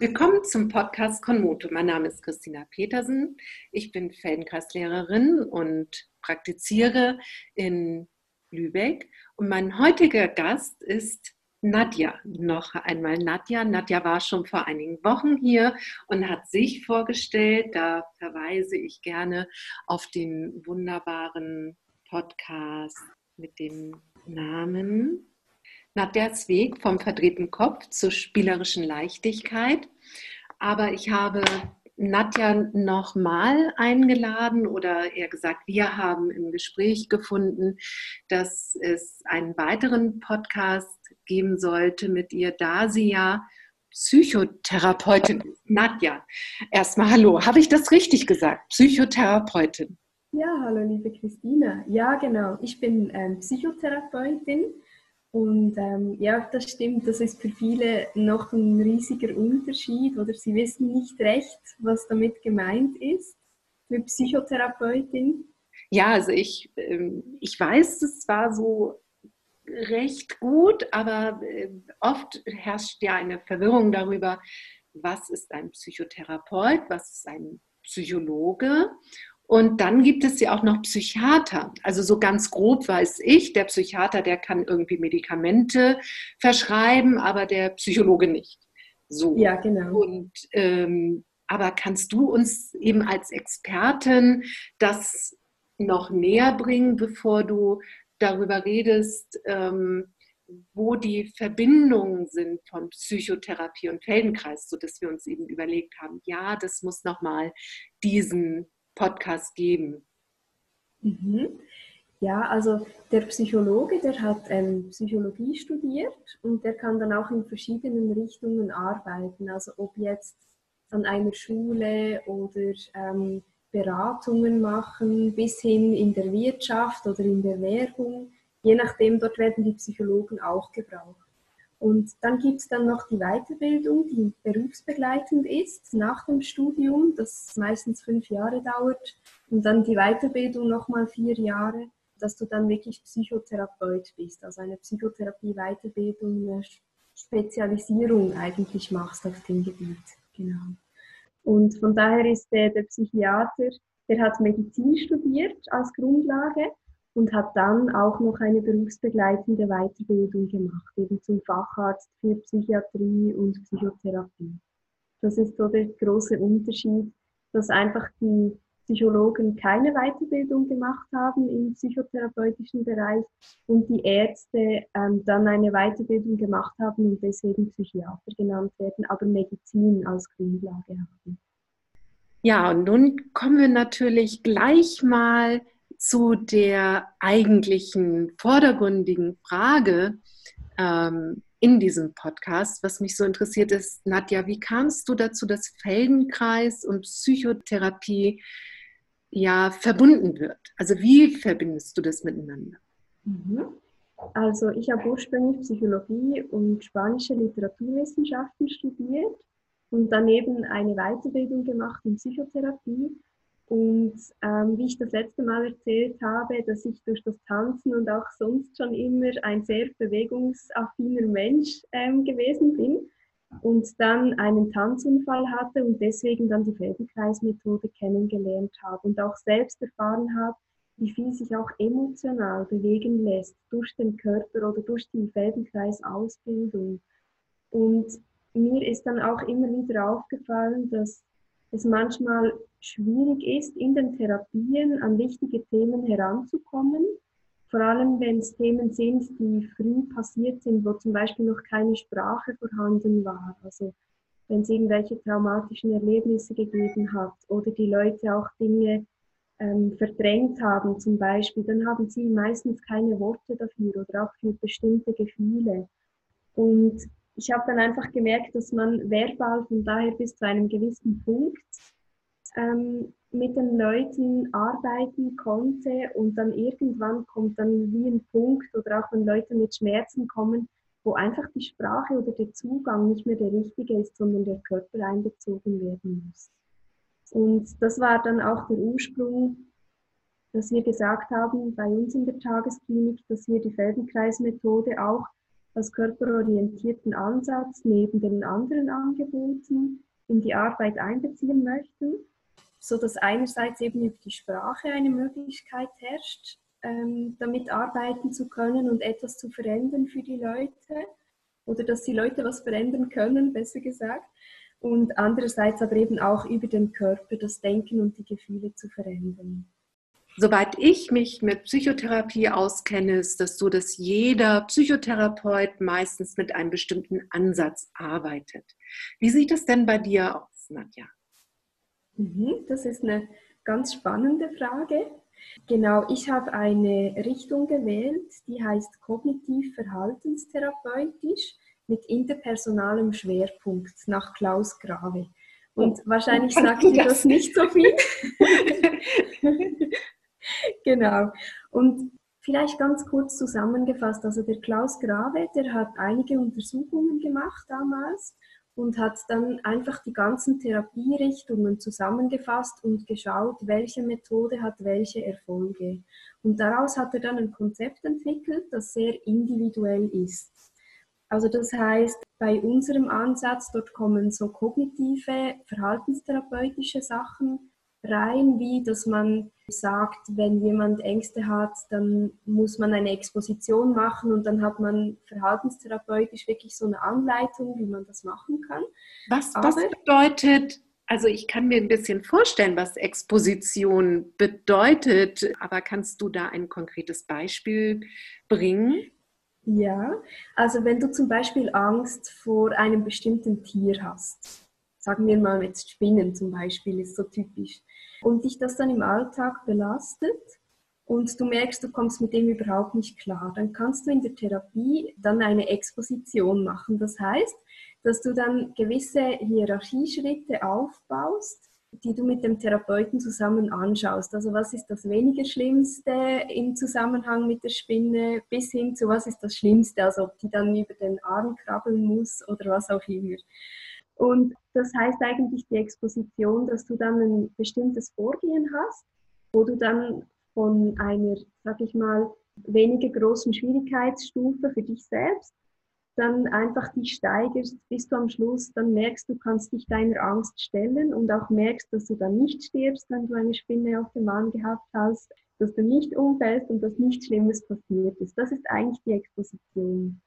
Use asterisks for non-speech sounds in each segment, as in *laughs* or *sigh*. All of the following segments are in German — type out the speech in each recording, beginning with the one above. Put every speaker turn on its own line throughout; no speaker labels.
Willkommen zum Podcast Konmoto. Mein Name ist Christina Petersen. Ich bin Feldenkreislehrerin und praktiziere in Lübeck. Und mein heutiger Gast ist Nadja. Noch einmal Nadja. Nadja war schon vor einigen Wochen hier und hat sich vorgestellt. Da verweise ich gerne auf den wunderbaren Podcast mit dem Namen Nadjas Weg vom verdrehten Kopf zur spielerischen Leichtigkeit. Aber ich habe Nadja nochmal eingeladen oder eher gesagt, wir haben im Gespräch gefunden, dass es einen weiteren Podcast geben sollte mit ihr, da sie ja Psychotherapeutin ist. Nadja, erstmal hallo. Habe ich das richtig gesagt? Psychotherapeutin.
Ja, hallo liebe Christina. Ja, genau. Ich bin ähm, Psychotherapeutin und ähm, ja, das stimmt, das ist für viele noch ein riesiger Unterschied oder sie wissen nicht recht, was damit gemeint ist für Psychotherapeutin.
Ja, also ich, ähm, ich weiß es zwar so recht gut, aber äh, oft herrscht ja eine Verwirrung darüber, was ist ein Psychotherapeut, was ist ein Psychologe und dann gibt es ja auch noch Psychiater. Also so ganz grob weiß ich, der Psychiater, der kann irgendwie Medikamente verschreiben, aber der Psychologe nicht. So.
Ja, genau.
Und ähm, aber kannst du uns eben als Expertin das noch näher bringen, bevor du darüber redest, ähm, wo die Verbindungen sind von Psychotherapie und Feldenkreis, sodass wir uns eben überlegt haben, ja, das muss nochmal diesen Podcast geben?
Mhm. Ja, also der Psychologe, der hat ähm, Psychologie studiert und der kann dann auch in verschiedenen Richtungen arbeiten. Also ob jetzt an einer Schule oder ähm, Beratungen machen, bis hin in der Wirtschaft oder in der Werbung. Je nachdem, dort werden die Psychologen auch gebraucht. Und dann gibt es dann noch die Weiterbildung, die berufsbegleitend ist nach dem Studium, das meistens fünf Jahre dauert. Und dann die Weiterbildung nochmal vier Jahre, dass du dann wirklich Psychotherapeut bist, also eine Psychotherapie-Weiterbildung, eine Spezialisierung eigentlich machst auf dem Gebiet. Genau. Und von daher ist der, der Psychiater, der hat Medizin studiert als Grundlage und hat dann auch noch eine berufsbegleitende Weiterbildung gemacht, eben zum Facharzt für Psychiatrie und Psychotherapie. Das ist so der große Unterschied, dass einfach die Psychologen keine Weiterbildung gemacht haben im psychotherapeutischen Bereich und die Ärzte ähm, dann eine Weiterbildung gemacht haben und deswegen Psychiater genannt werden, aber Medizin als Grundlage haben.
Ja, und nun kommen wir natürlich gleich mal zu der eigentlichen vordergründigen Frage ähm, in diesem Podcast, was mich so interessiert ist, Nadja, wie kamst du dazu, dass Feldenkreis und Psychotherapie ja verbunden wird? Also wie verbindest du das miteinander?
Mhm. Also ich habe ursprünglich Psychologie und spanische Literaturwissenschaften studiert und daneben eine Weiterbildung gemacht in Psychotherapie und ähm, wie ich das letzte Mal erzählt habe, dass ich durch das Tanzen und auch sonst schon immer ein sehr bewegungsaffiner Mensch ähm, gewesen bin und dann einen Tanzunfall hatte und deswegen dann die Feldenkreismethode kennengelernt habe und auch selbst erfahren habe, wie viel sich auch emotional bewegen lässt durch den Körper oder durch die Feldenkreisausbildung. Und mir ist dann auch immer wieder aufgefallen, dass es manchmal schwierig ist, in den Therapien an wichtige Themen heranzukommen. Vor allem, wenn es Themen sind, die früh passiert sind, wo zum Beispiel noch keine Sprache vorhanden war. Also wenn es irgendwelche traumatischen Erlebnisse gegeben hat oder die Leute auch Dinge ähm, verdrängt haben zum Beispiel, dann haben sie meistens keine Worte dafür oder auch für bestimmte Gefühle. Und ich habe dann einfach gemerkt, dass man verbal von daher bis zu einem gewissen Punkt ähm, mit den Leuten arbeiten konnte und dann irgendwann kommt dann wie ein Punkt oder auch wenn Leute mit Schmerzen kommen, wo einfach die Sprache oder der Zugang nicht mehr der richtige ist, sondern der Körper einbezogen werden muss. Und das war dann auch der Ursprung, dass wir gesagt haben, bei uns in der Tagesklinik, dass wir die Feldenkreismethode auch als körperorientierten Ansatz neben den anderen Angeboten in die Arbeit einbeziehen möchten, so dass einerseits eben über die Sprache eine Möglichkeit herrscht, ähm, damit arbeiten zu können und etwas zu verändern für die Leute oder dass die Leute was verändern können, *laughs* besser gesagt. Und andererseits aber eben auch über den Körper das Denken und die Gefühle zu verändern.
Soweit ich mich mit Psychotherapie auskenne, ist das so, dass jeder Psychotherapeut meistens mit einem bestimmten Ansatz arbeitet. Wie sieht es denn bei dir aus, Nadja?
Mhm, das ist eine ganz spannende Frage. Genau, ich habe eine Richtung gewählt, die heißt kognitiv-verhaltenstherapeutisch mit interpersonalem Schwerpunkt nach Klaus Grave. Und oh. wahrscheinlich sagt dir das nicht so viel. *laughs* *laughs* genau. Und vielleicht ganz kurz zusammengefasst, also der Klaus Grave, der hat einige Untersuchungen gemacht damals und hat dann einfach die ganzen Therapierichtungen zusammengefasst und geschaut, welche Methode hat welche Erfolge. Und daraus hat er dann ein Konzept entwickelt, das sehr individuell ist. Also das heißt, bei unserem Ansatz, dort kommen so kognitive, verhaltenstherapeutische Sachen rein, wie dass man sagt, wenn jemand Ängste hat, dann muss man eine Exposition machen und dann hat man verhaltenstherapeutisch wirklich so eine Anleitung, wie man das machen kann.
Was, was bedeutet, also ich kann mir ein bisschen vorstellen, was Exposition bedeutet, aber kannst du da ein konkretes Beispiel bringen?
Ja, also wenn du zum Beispiel Angst vor einem bestimmten Tier hast, sagen wir mal jetzt Spinnen zum Beispiel, ist so typisch, und dich das dann im Alltag belastet und du merkst, du kommst mit dem überhaupt nicht klar, dann kannst du in der Therapie dann eine Exposition machen. Das heißt, dass du dann gewisse Hierarchieschritte aufbaust, die du mit dem Therapeuten zusammen anschaust. Also was ist das weniger Schlimmste im Zusammenhang mit der Spinne bis hin zu was ist das Schlimmste, also ob die dann über den Arm krabbeln muss oder was auch immer. Und das heißt eigentlich die Exposition, dass du dann ein bestimmtes Vorgehen hast, wo du dann von einer, sag ich mal, weniger großen Schwierigkeitsstufe für dich selbst dann einfach dich steigerst, bis du am Schluss dann merkst, du kannst dich deiner Angst stellen und auch merkst, dass du dann nicht stirbst, wenn du eine Spinne auf dem Arm gehabt hast, dass du nicht umfällst und dass nichts Schlimmes passiert ist. Das ist eigentlich die Exposition.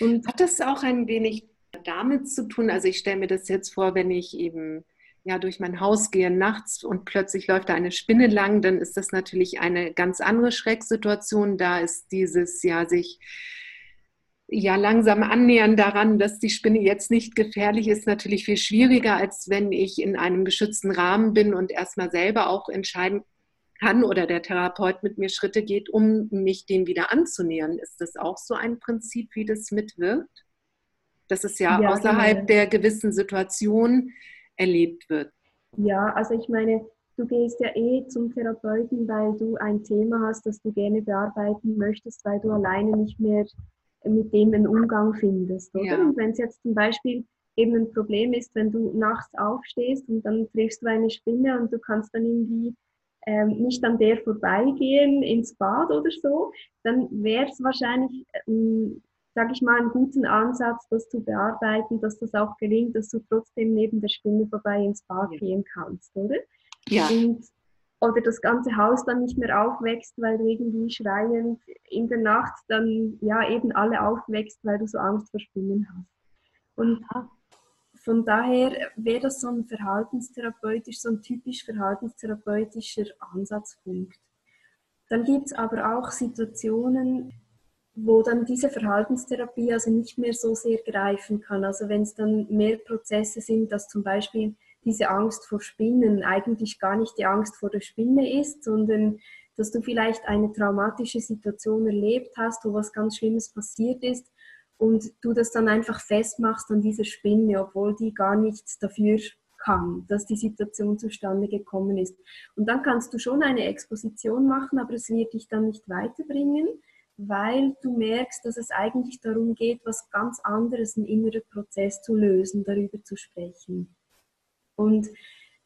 Und Hat das auch ein wenig damit zu tun? Also ich stelle mir das jetzt vor, wenn ich eben ja, durch mein Haus gehe nachts und plötzlich läuft da eine Spinne lang, dann ist das natürlich eine ganz andere Schrecksituation. Da ist dieses ja sich ja langsam annähern daran, dass die Spinne jetzt nicht gefährlich ist, natürlich viel schwieriger, als wenn ich in einem geschützten Rahmen bin und erstmal selber auch entscheiden kann oder der Therapeut mit mir Schritte geht, um mich dem wieder anzunähern. Ist das auch so ein Prinzip, wie das mitwirkt? Dass es ja, ja außerhalb genau. der gewissen Situation erlebt wird.
Ja, also ich meine, du gehst ja eh zum Therapeuten, weil du ein Thema hast, das du gerne bearbeiten möchtest, weil du alleine nicht mehr mit dem einen Umgang findest. Oder? Ja. Und wenn es jetzt zum Beispiel eben ein Problem ist, wenn du nachts aufstehst und dann triffst du eine Spinne und du kannst dann irgendwie ähm, nicht an der vorbeigehen ins Bad oder so, dann wäre es wahrscheinlich, ähm, sage ich mal, einen guten Ansatz, das zu bearbeiten, dass das auch gelingt, dass du trotzdem neben der Spinne vorbei ins Bad ja. gehen kannst, oder? Ja. Und oder das ganze Haus dann nicht mehr aufwächst, weil du irgendwie schreiend in der Nacht dann ja eben alle aufwächst, weil du so Angst vor Spinnen hast. Und von daher wäre das so ein verhaltenstherapeutisch, so ein typisch verhaltenstherapeutischer Ansatzpunkt. Dann gibt es aber auch Situationen, wo dann diese Verhaltenstherapie also nicht mehr so sehr greifen kann. Also wenn es dann mehr Prozesse sind, dass zum Beispiel diese Angst vor Spinnen eigentlich gar nicht die Angst vor der Spinne ist, sondern dass du vielleicht eine traumatische Situation erlebt hast, wo was ganz Schlimmes passiert ist und du das dann einfach festmachst an dieser Spinne, obwohl die gar nichts dafür kann, dass die Situation zustande gekommen ist. Und dann kannst du schon eine Exposition machen, aber es wird dich dann nicht weiterbringen, weil du merkst, dass es eigentlich darum geht, was ganz anderes, ein innerer Prozess zu lösen, darüber zu sprechen. Und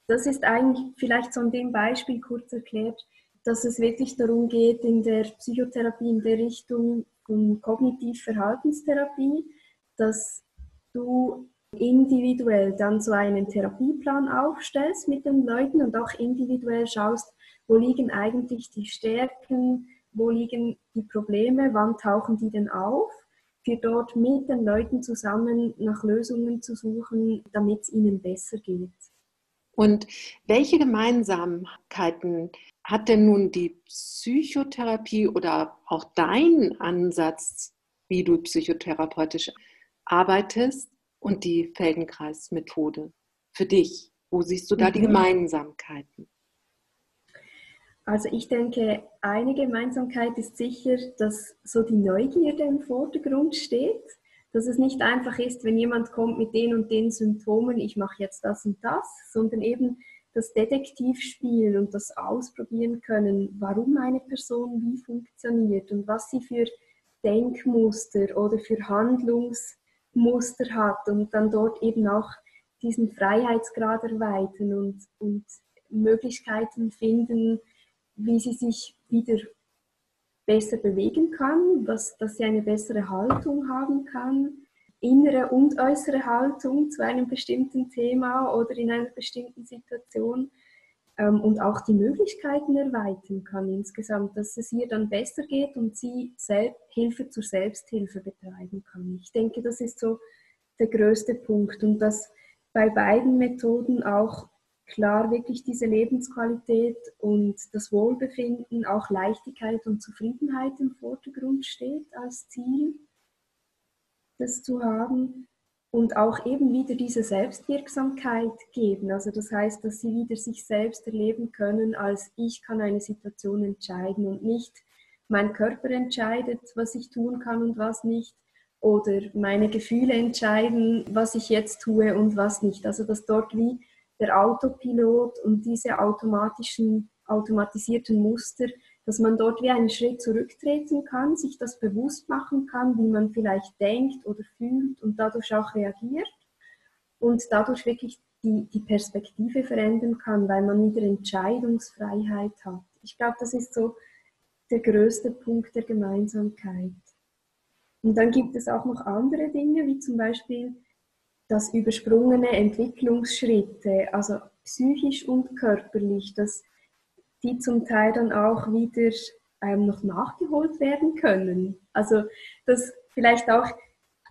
das ist eigentlich vielleicht so an dem Beispiel kurz erklärt, dass es wirklich darum geht, in der Psychotherapie in der Richtung von Kognitiv-Verhaltenstherapie, dass du individuell dann so einen Therapieplan aufstellst mit den Leuten und auch individuell schaust, wo liegen eigentlich die Stärken, wo liegen die Probleme, wann tauchen die denn auf, für dort mit den Leuten zusammen nach Lösungen zu suchen, damit es ihnen besser geht.
Und welche Gemeinsamkeiten hat denn nun die Psychotherapie oder auch dein Ansatz, wie du psychotherapeutisch arbeitest und die Feldenkreismethode für dich? Wo siehst du da die mhm. Gemeinsamkeiten?
Also ich denke, eine Gemeinsamkeit ist sicher, dass so die Neugierde im Vordergrund steht, dass es nicht einfach ist, wenn jemand kommt mit den und den Symptomen, ich mache jetzt das und das, sondern eben das Detektivspielen und das Ausprobieren können, warum eine Person wie funktioniert und was sie für Denkmuster oder für Handlungsmuster hat und dann dort eben auch diesen Freiheitsgrad erweitern und, und Möglichkeiten finden, wie sie sich wieder besser bewegen kann, dass, dass sie eine bessere Haltung haben kann, innere und äußere Haltung zu einem bestimmten Thema oder in einer bestimmten Situation ähm, und auch die Möglichkeiten erweitern kann insgesamt, dass es ihr dann besser geht und sie Sel Hilfe zur Selbsthilfe betreiben kann. Ich denke, das ist so der größte Punkt und dass bei beiden Methoden auch klar wirklich diese Lebensqualität und das Wohlbefinden, auch Leichtigkeit und Zufriedenheit im Vordergrund steht als Ziel, das zu haben und auch eben wieder diese Selbstwirksamkeit geben. Also das heißt, dass sie wieder sich selbst erleben können, als ich kann eine Situation entscheiden und nicht mein Körper entscheidet, was ich tun kann und was nicht oder meine Gefühle entscheiden, was ich jetzt tue und was nicht. Also dass dort wie der Autopilot und diese automatischen, automatisierten Muster, dass man dort wie einen Schritt zurücktreten kann, sich das bewusst machen kann, wie man vielleicht denkt oder fühlt und dadurch auch reagiert und dadurch wirklich die, die Perspektive verändern kann, weil man wieder Entscheidungsfreiheit hat. Ich glaube, das ist so der größte Punkt der Gemeinsamkeit. Und dann gibt es auch noch andere Dinge, wie zum Beispiel dass übersprungene Entwicklungsschritte, also psychisch und körperlich, dass die zum Teil dann auch wieder ähm, noch nachgeholt werden können. Also dass vielleicht auch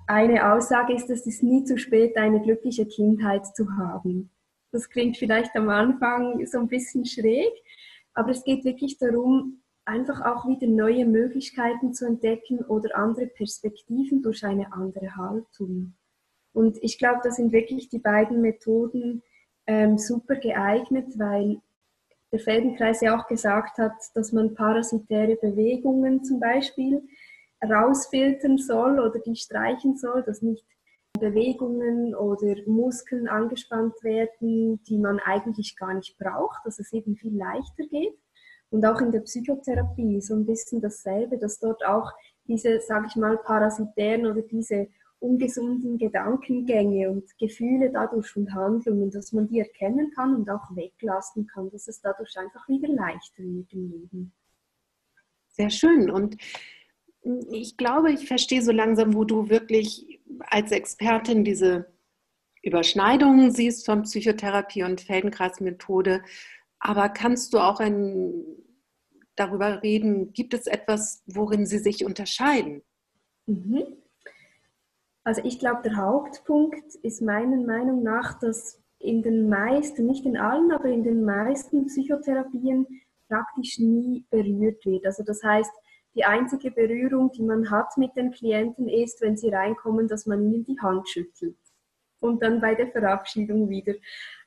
eine Aussage ist, dass es nie zu spät, eine glückliche Kindheit zu haben. Das klingt vielleicht am Anfang so ein bisschen schräg, aber es geht wirklich darum, einfach auch wieder neue Möglichkeiten zu entdecken oder andere Perspektiven durch eine andere Haltung. Und ich glaube, da sind wirklich die beiden Methoden ähm, super geeignet, weil der Feldenkreis ja auch gesagt hat, dass man parasitäre Bewegungen zum Beispiel rausfiltern soll oder die streichen soll, dass nicht Bewegungen oder Muskeln angespannt werden, die man eigentlich gar nicht braucht, dass es eben viel leichter geht. Und auch in der Psychotherapie so ein bisschen dasselbe, dass dort auch diese, sage ich mal, parasitären oder diese ungesunden Gedankengänge und Gefühle dadurch und Handlungen, dass man die erkennen kann und auch weglassen kann, dass es dadurch einfach wieder leichter wird im Leben.
Sehr schön. Und ich glaube, ich verstehe so langsam, wo du wirklich als Expertin diese Überschneidungen siehst von Psychotherapie und Feldenkreismethode. Aber kannst du auch ein, darüber reden, gibt es etwas, worin sie sich unterscheiden?
Mhm. Also ich glaube, der Hauptpunkt ist meiner Meinung nach, dass in den meisten, nicht in allen, aber in den meisten Psychotherapien praktisch nie berührt wird. Also das heißt, die einzige Berührung, die man hat mit den Klienten, ist, wenn sie reinkommen, dass man ihnen die Hand schüttelt. Und dann bei der Verabschiedung wieder.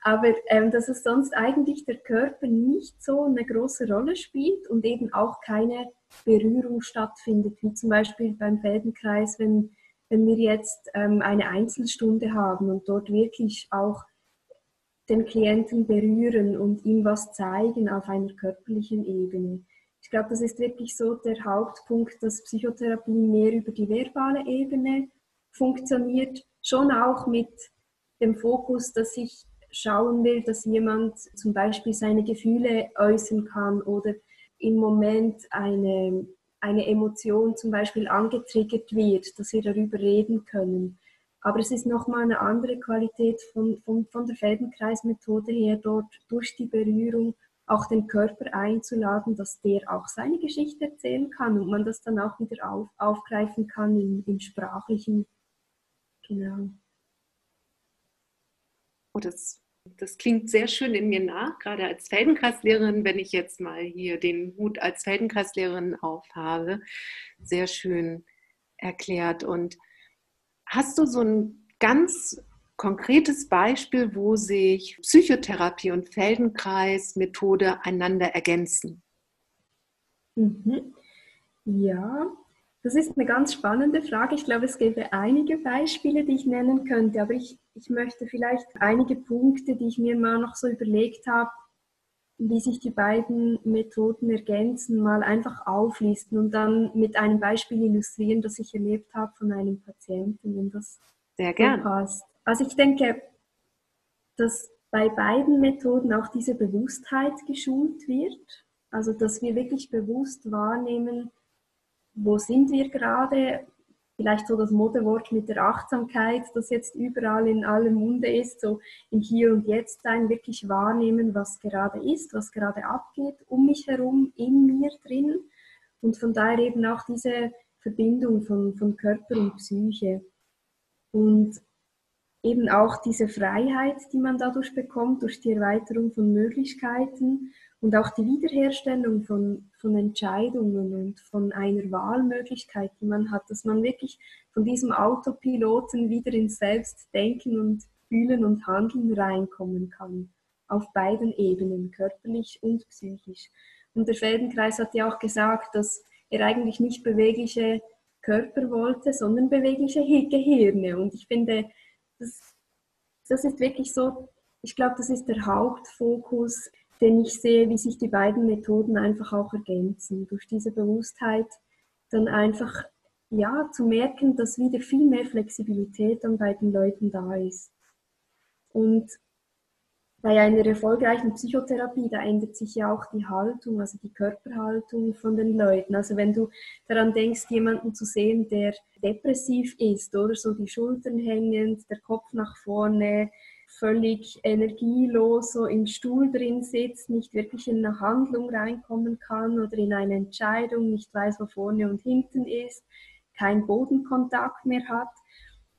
Aber ähm, dass es sonst eigentlich der Körper nicht so eine große Rolle spielt und eben auch keine Berührung stattfindet, wie zum Beispiel beim Feldenkreis, wenn wenn wir jetzt ähm, eine Einzelstunde haben und dort wirklich auch den Klienten berühren und ihm was zeigen auf einer körperlichen Ebene. Ich glaube, das ist wirklich so der Hauptpunkt, dass Psychotherapie mehr über die verbale Ebene funktioniert, schon auch mit dem Fokus, dass ich schauen will, dass jemand zum Beispiel seine Gefühle äußern kann oder im Moment eine eine Emotion zum Beispiel angetriggert wird, dass wir darüber reden können. Aber es ist nochmal eine andere Qualität von, von, von der Feldenkreismethode her, dort durch die Berührung auch den Körper einzuladen, dass der auch seine Geschichte erzählen kann und man das dann auch wieder auf, aufgreifen kann im, im Sprachlichen. Genau.
Oh, das, das klingt sehr schön in mir nach, gerade als Feldenkreislehrerin, wenn ich jetzt mal hier den Hut als Feldenkreislehrerin aufhabe. Sehr schön erklärt. Und hast du so ein ganz konkretes Beispiel, wo sich Psychotherapie und Feldenkreis-Methode einander ergänzen?
Mhm. Ja, das ist eine ganz spannende Frage. Ich glaube, es gäbe einige Beispiele, die ich nennen könnte, aber ich, ich möchte vielleicht einige Punkte, die ich mir mal noch so überlegt habe, wie sich die beiden Methoden ergänzen, mal einfach auflisten und dann mit einem Beispiel illustrieren, das ich erlebt habe von einem Patienten, wenn das
Sehr gern.
passt. Also ich denke, dass bei beiden Methoden auch diese Bewusstheit geschult wird. Also dass wir wirklich bewusst wahrnehmen, wo sind wir gerade. Vielleicht so das Modewort mit der Achtsamkeit, das jetzt überall in allem Munde ist, so im Hier und Jetzt sein, wirklich wahrnehmen, was gerade ist, was gerade abgeht, um mich herum, in mir drin. Und von daher eben auch diese Verbindung von, von Körper und Psyche. Und eben auch diese Freiheit, die man dadurch bekommt, durch die Erweiterung von Möglichkeiten und auch die Wiederherstellung von, von Entscheidungen und von einer Wahlmöglichkeit, die man hat, dass man wirklich von diesem Autopiloten wieder ins Selbstdenken und Fühlen und Handeln reinkommen kann. Auf beiden Ebenen, körperlich und psychisch. Und der Feldenkreis hat ja auch gesagt, dass er eigentlich nicht bewegliche Körper wollte, sondern bewegliche Gehirne. Und ich finde, das, das ist wirklich so, ich glaube, das ist der Hauptfokus, den ich sehe, wie sich die beiden Methoden einfach auch ergänzen. Durch diese Bewusstheit dann einfach ja, zu merken, dass wieder viel mehr Flexibilität dann bei den Leuten da ist. Und bei einer erfolgreichen Psychotherapie, da ändert sich ja auch die Haltung, also die Körperhaltung von den Leuten. Also wenn du daran denkst, jemanden zu sehen, der depressiv ist oder so die Schultern hängend, der Kopf nach vorne, völlig energielos so im Stuhl drin sitzt, nicht wirklich in eine Handlung reinkommen kann oder in eine Entscheidung, nicht weiß, wo vorne und hinten ist, kein Bodenkontakt mehr hat.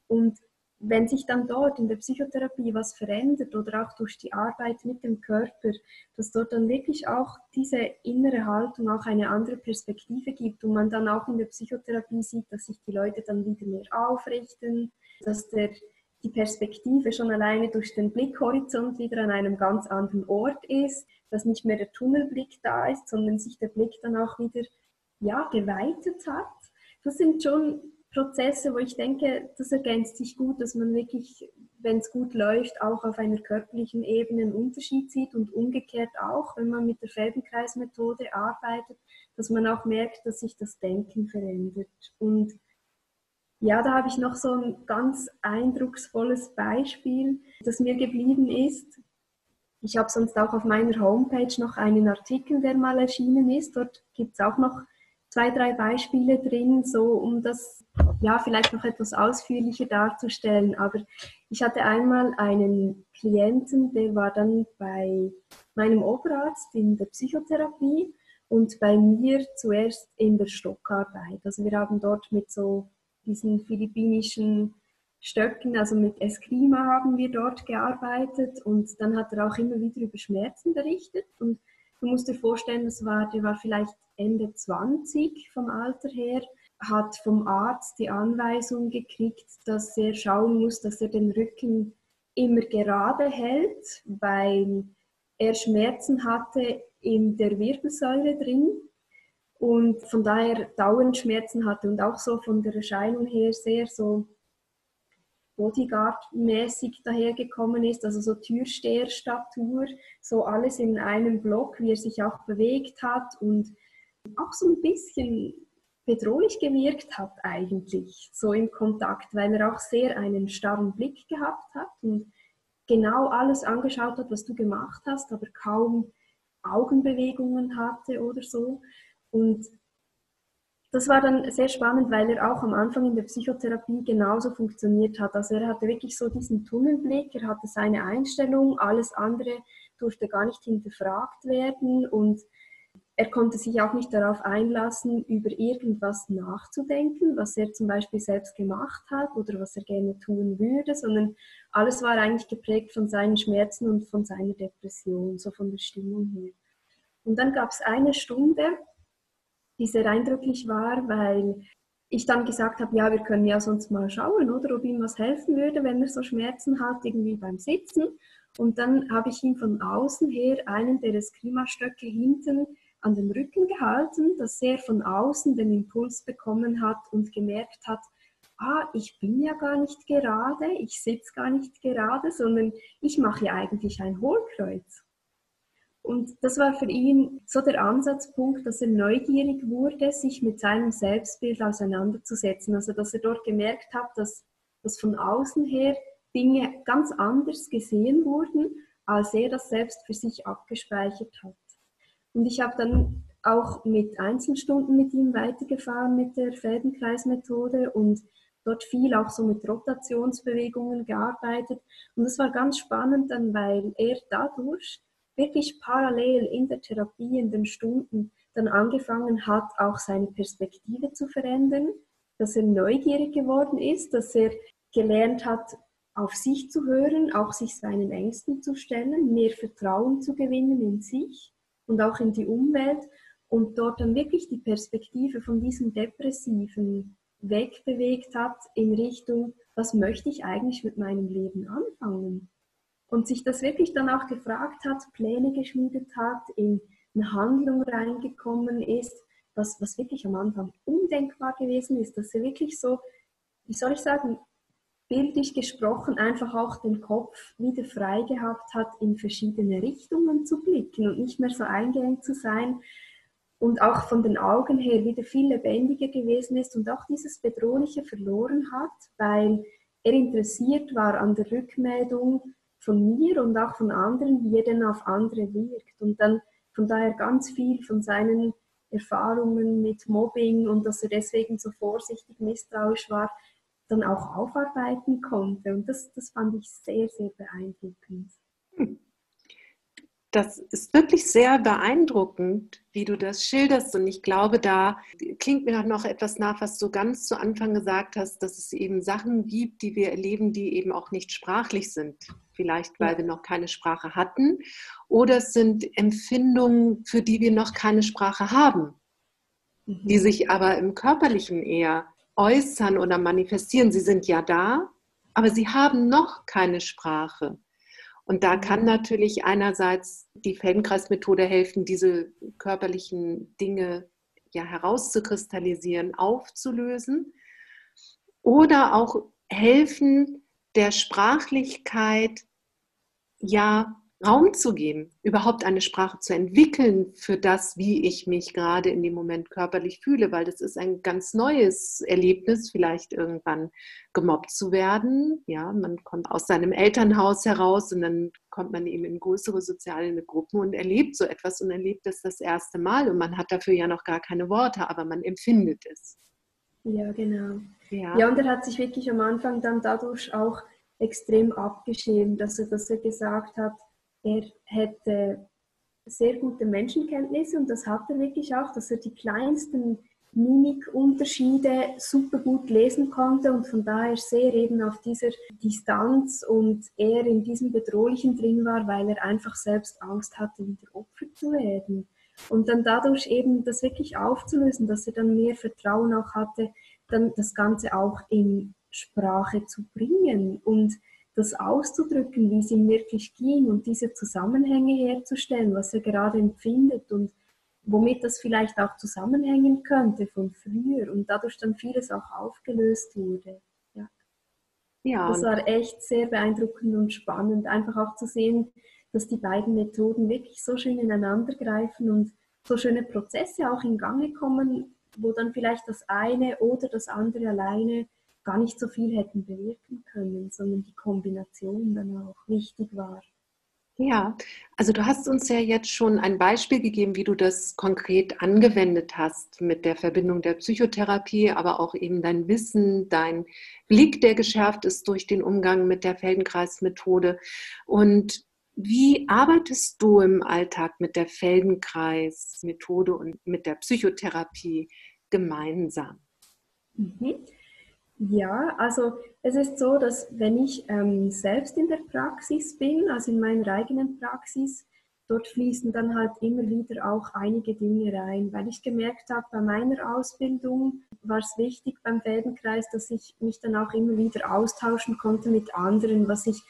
Und wenn sich dann dort in der Psychotherapie was verändert oder auch durch die Arbeit mit dem Körper, dass dort dann wirklich auch diese innere Haltung auch eine andere Perspektive gibt und man dann auch in der Psychotherapie sieht, dass sich die Leute dann wieder mehr aufrichten, dass der, die Perspektive schon alleine durch den Blickhorizont wieder an einem ganz anderen Ort ist, dass nicht mehr der Tunnelblick da ist, sondern sich der Blick dann auch wieder ja, geweitet hat. Das sind schon Prozesse, wo ich denke, das ergänzt sich gut, dass man wirklich, wenn es gut läuft, auch auf einer körperlichen Ebene einen Unterschied sieht und umgekehrt auch, wenn man mit der Feldenkreismethode arbeitet, dass man auch merkt, dass sich das Denken verändert. Und ja, da habe ich noch so ein ganz eindrucksvolles Beispiel, das mir geblieben ist. Ich habe sonst auch auf meiner Homepage noch einen Artikel, der mal erschienen ist. Dort gibt es auch noch zwei, drei Beispiele drin, so um das ja vielleicht noch etwas ausführlicher darzustellen. Aber ich hatte einmal einen Klienten, der war dann bei meinem Oberarzt in der Psychotherapie und bei mir zuerst in der Stockarbeit. Also wir haben dort mit so diesen philippinischen Stöcken, also mit Eskrima haben wir dort gearbeitet und dann hat er auch immer wieder über Schmerzen berichtet. Und Du musst dir vorstellen, das war, der war vielleicht Ende 20 vom Alter her, hat vom Arzt die Anweisung gekriegt, dass er schauen muss, dass er den Rücken immer gerade hält, weil er Schmerzen hatte in der Wirbelsäule drin und von daher dauernd Schmerzen hatte und auch so von der Erscheinung her sehr so Bodyguard-mäßig dahergekommen ist, also so Türsteherstatur, so alles in einem Block, wie er sich auch bewegt hat und auch so ein bisschen bedrohlich gewirkt hat eigentlich, so im Kontakt, weil er auch sehr einen starren Blick gehabt hat und genau alles angeschaut hat, was du gemacht hast, aber kaum Augenbewegungen hatte oder so. Und das war dann sehr spannend, weil er auch am Anfang in der Psychotherapie genauso funktioniert hat. Also er hatte wirklich so diesen Tunnelblick, er hatte seine Einstellung, alles andere durfte gar nicht hinterfragt werden und er konnte sich auch nicht darauf einlassen, über irgendwas nachzudenken, was er zum Beispiel selbst gemacht hat oder was er gerne tun würde, sondern alles war eigentlich geprägt von seinen Schmerzen und von seiner Depression, so von der Stimmung her. Und dann gab es eine Stunde, die sehr eindrücklich war, weil ich dann gesagt habe, ja, wir können ja sonst mal schauen, oder ob ihm was helfen würde, wenn er so Schmerzen hat, irgendwie beim Sitzen. Und dann habe ich ihm von außen her einen der Eskrima-Stöcke hinten an den Rücken gehalten, dass er von außen den Impuls bekommen hat und gemerkt hat, ah, ich bin ja gar nicht gerade, ich sitze gar nicht gerade, sondern ich mache ja eigentlich ein Hohlkreuz. Und das war für ihn so der Ansatzpunkt, dass er neugierig wurde, sich mit seinem Selbstbild auseinanderzusetzen. Also dass er dort gemerkt hat, dass, dass von außen her Dinge ganz anders gesehen wurden, als er das selbst für sich abgespeichert hat. Und ich habe dann auch mit Einzelstunden mit ihm weitergefahren mit der Fädenkreismethode und dort viel auch so mit Rotationsbewegungen gearbeitet. Und das war ganz spannend dann, weil er dadurch wirklich parallel in der Therapie, in den Stunden, dann angefangen hat, auch seine Perspektive zu verändern, dass er neugierig geworden ist, dass er gelernt hat, auf sich zu hören, auch sich seinen Ängsten zu stellen, mehr Vertrauen zu gewinnen in sich und auch in die Umwelt und dort dann wirklich die Perspektive von diesem Depressiven wegbewegt hat in Richtung, was möchte ich eigentlich mit meinem Leben anfangen? Und sich das wirklich dann auch gefragt hat, Pläne geschmiedet hat, in eine Handlung reingekommen ist, was, was wirklich am Anfang undenkbar gewesen ist, dass er wirklich so, wie soll ich sagen, bildlich gesprochen einfach auch den Kopf wieder frei gehabt hat, in verschiedene Richtungen zu blicken und nicht mehr so eingeengt zu sein und auch von den Augen her wieder viel lebendiger gewesen ist und auch dieses Bedrohliche verloren hat, weil er interessiert war an der Rückmeldung von mir und auch von anderen, wie er denn auf andere wirkt. Und dann von daher ganz viel von seinen Erfahrungen mit Mobbing und dass er deswegen so vorsichtig misstrauisch war, dann auch aufarbeiten konnte. Und das, das fand ich sehr, sehr beeindruckend.
Das ist wirklich sehr beeindruckend, wie du das schilderst. Und ich glaube, da klingt mir noch etwas nach, was du ganz zu Anfang gesagt hast, dass es eben Sachen gibt, die wir erleben, die eben auch nicht sprachlich sind. Vielleicht, weil wir noch keine Sprache hatten. Oder es sind Empfindungen, für die wir noch keine Sprache haben, die mhm. sich aber im Körperlichen eher äußern oder manifestieren. Sie sind ja da, aber sie haben noch keine Sprache. Und da kann natürlich einerseits die Feldenkreismethode helfen, diese körperlichen Dinge ja herauszukristallisieren, aufzulösen. Oder auch helfen, der Sprachlichkeit ja Raum zu geben, überhaupt eine Sprache zu entwickeln für das, wie ich mich gerade in dem Moment körperlich fühle, weil das ist ein ganz neues Erlebnis, vielleicht irgendwann gemobbt zu werden. Ja, man kommt aus seinem Elternhaus heraus und dann kommt man eben in größere soziale Gruppen und erlebt so etwas und erlebt das das erste Mal und man hat dafür ja noch gar keine Worte, aber man empfindet es.
Ja, genau. Ja, ja und er hat sich wirklich am Anfang dann dadurch auch extrem abgeschämt, dass er, dass er gesagt hat, er hätte sehr gute Menschenkenntnisse und das hat er wirklich auch, dass er die kleinsten Mimikunterschiede super gut lesen konnte und von daher sehr eben auf dieser Distanz und er in diesem Bedrohlichen drin war, weil er einfach selbst Angst hatte, wieder Opfer zu werden. Und dann dadurch eben das wirklich aufzulösen, dass er dann mehr Vertrauen auch hatte, dann das Ganze auch in Sprache zu bringen und das auszudrücken, wie es ihm wirklich ging und diese Zusammenhänge herzustellen, was er gerade empfindet und womit das vielleicht auch zusammenhängen könnte von früher und dadurch dann vieles auch aufgelöst wurde. Ja. ja das war echt sehr beeindruckend und spannend, einfach auch zu sehen, dass die beiden Methoden wirklich so schön ineinander greifen und so schöne Prozesse auch in Gange kommen, wo dann vielleicht das eine oder das andere alleine gar nicht so viel hätten bewirken können, sondern die Kombination dann auch wichtig war.
Ja, also du hast uns ja jetzt schon ein Beispiel gegeben, wie du das konkret angewendet hast mit der Verbindung der Psychotherapie, aber auch eben dein Wissen, dein Blick, der geschärft ist durch den Umgang mit der Feldenkreismethode. Und wie arbeitest du im Alltag mit der Feldenkreismethode und mit der Psychotherapie gemeinsam?
Mhm. Ja, also es ist so, dass wenn ich ähm, selbst in der Praxis bin, also in meiner eigenen Praxis, dort fließen dann halt immer wieder auch einige Dinge rein, weil ich gemerkt habe, bei meiner Ausbildung war es wichtig beim Feldenkreis, dass ich mich dann auch immer wieder austauschen konnte mit anderen, was ich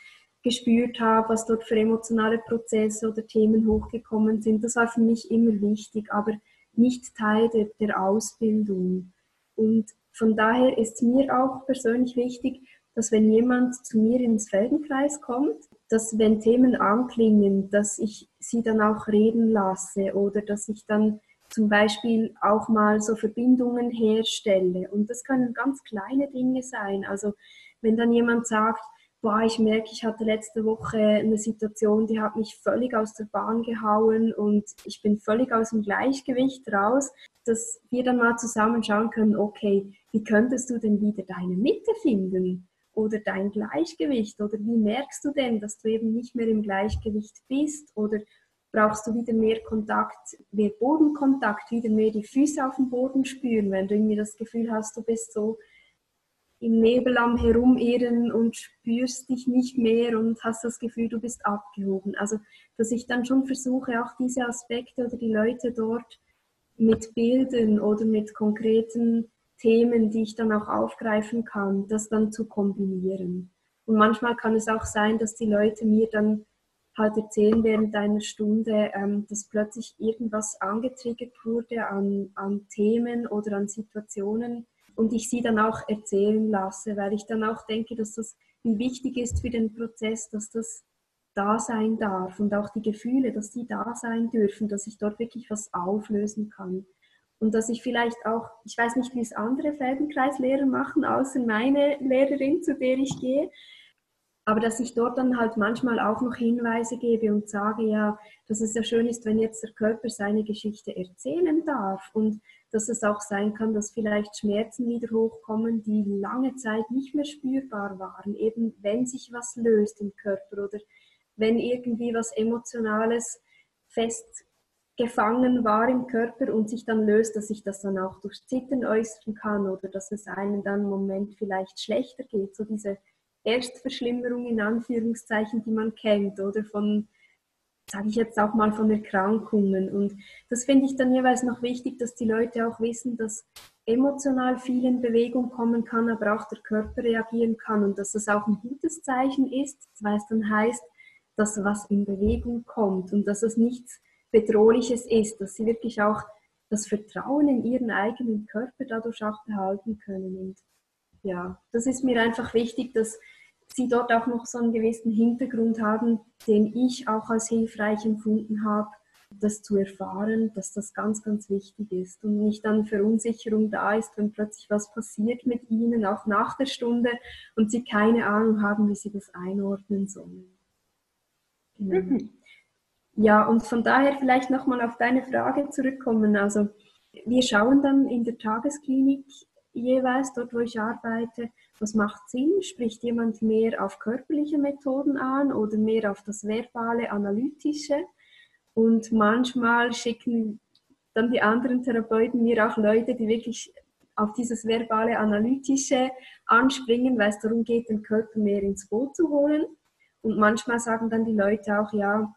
gespürt habe, was dort für emotionale Prozesse oder Themen hochgekommen sind. Das war für mich immer wichtig, aber nicht Teil der, der Ausbildung. Und von daher ist mir auch persönlich wichtig, dass wenn jemand zu mir ins Feldenkreis kommt, dass wenn Themen anklingen, dass ich sie dann auch reden lasse oder dass ich dann zum Beispiel auch mal so Verbindungen herstelle. Und das können ganz kleine Dinge sein. Also wenn dann jemand sagt, boah, ich merke, ich hatte letzte Woche eine Situation, die hat mich völlig aus der Bahn gehauen und ich bin völlig aus dem Gleichgewicht raus, dass wir dann mal zusammen schauen können, okay, wie könntest du denn wieder deine Mitte finden oder dein Gleichgewicht? Oder wie merkst du denn, dass du eben nicht mehr im Gleichgewicht bist? Oder brauchst du wieder mehr Kontakt, mehr Bodenkontakt, wieder mehr die Füße auf dem Boden spüren, wenn du irgendwie das Gefühl hast, du bist so im Nebel am Herumirren und spürst dich nicht mehr und hast das Gefühl, du bist abgehoben. Also, dass ich dann schon versuche, auch diese Aspekte oder die Leute dort mit Bildern oder mit konkreten Themen, die ich dann auch aufgreifen kann, das dann zu kombinieren. Und manchmal kann es auch sein, dass die Leute mir dann halt erzählen während einer Stunde, ähm, dass plötzlich irgendwas angetriggert wurde an, an Themen oder an Situationen, und ich sie dann auch erzählen lasse, weil ich dann auch denke, dass das wichtig ist für den Prozess, dass das da sein darf und auch die Gefühle, dass die da sein dürfen, dass ich dort wirklich was auflösen kann. Und dass ich vielleicht auch, ich weiß nicht, wie es andere Feldenkreislehrer machen, außer meine Lehrerin, zu der ich gehe, aber dass ich dort dann halt manchmal auch noch Hinweise gebe und sage, ja, dass es ja schön ist, wenn jetzt der Körper seine Geschichte erzählen darf und dass es auch sein kann, dass vielleicht Schmerzen wieder hochkommen, die lange Zeit nicht mehr spürbar waren, eben wenn sich was löst im Körper oder wenn irgendwie was Emotionales festgefangen war im Körper und sich dann löst, dass sich das dann auch durch Zittern äußern kann oder dass es einem dann im Moment vielleicht schlechter geht, so diese Erstverschlimmerung in Anführungszeichen, die man kennt oder? Von sage ich jetzt auch mal, von Erkrankungen. Und das finde ich dann jeweils noch wichtig, dass die Leute auch wissen, dass emotional viel in Bewegung kommen kann, aber auch der Körper reagieren kann und dass das auch ein gutes Zeichen ist, weil es dann heißt, dass was in Bewegung kommt und dass es nichts Bedrohliches ist, dass sie wirklich auch das Vertrauen in ihren eigenen Körper dadurch auch behalten können. Und ja, das ist mir einfach wichtig, dass sie dort auch noch so einen gewissen Hintergrund haben, den ich auch als hilfreich empfunden habe, das zu erfahren, dass das ganz, ganz wichtig ist und nicht dann Verunsicherung da ist, wenn plötzlich was passiert mit ihnen, auch nach der Stunde und sie keine Ahnung haben, wie sie das einordnen sollen. Genau. Mhm. Ja, und von daher vielleicht nochmal auf deine Frage zurückkommen. Also wir schauen dann in der Tagesklinik jeweils, dort wo ich arbeite, was macht Sinn? Spricht jemand mehr auf körperliche Methoden an oder mehr auf das verbale, analytische? Und manchmal schicken dann die anderen Therapeuten mir auch Leute, die wirklich auf dieses verbale, analytische anspringen, weil es darum geht, den Körper mehr ins Boot zu holen. Und manchmal sagen dann die Leute auch, ja,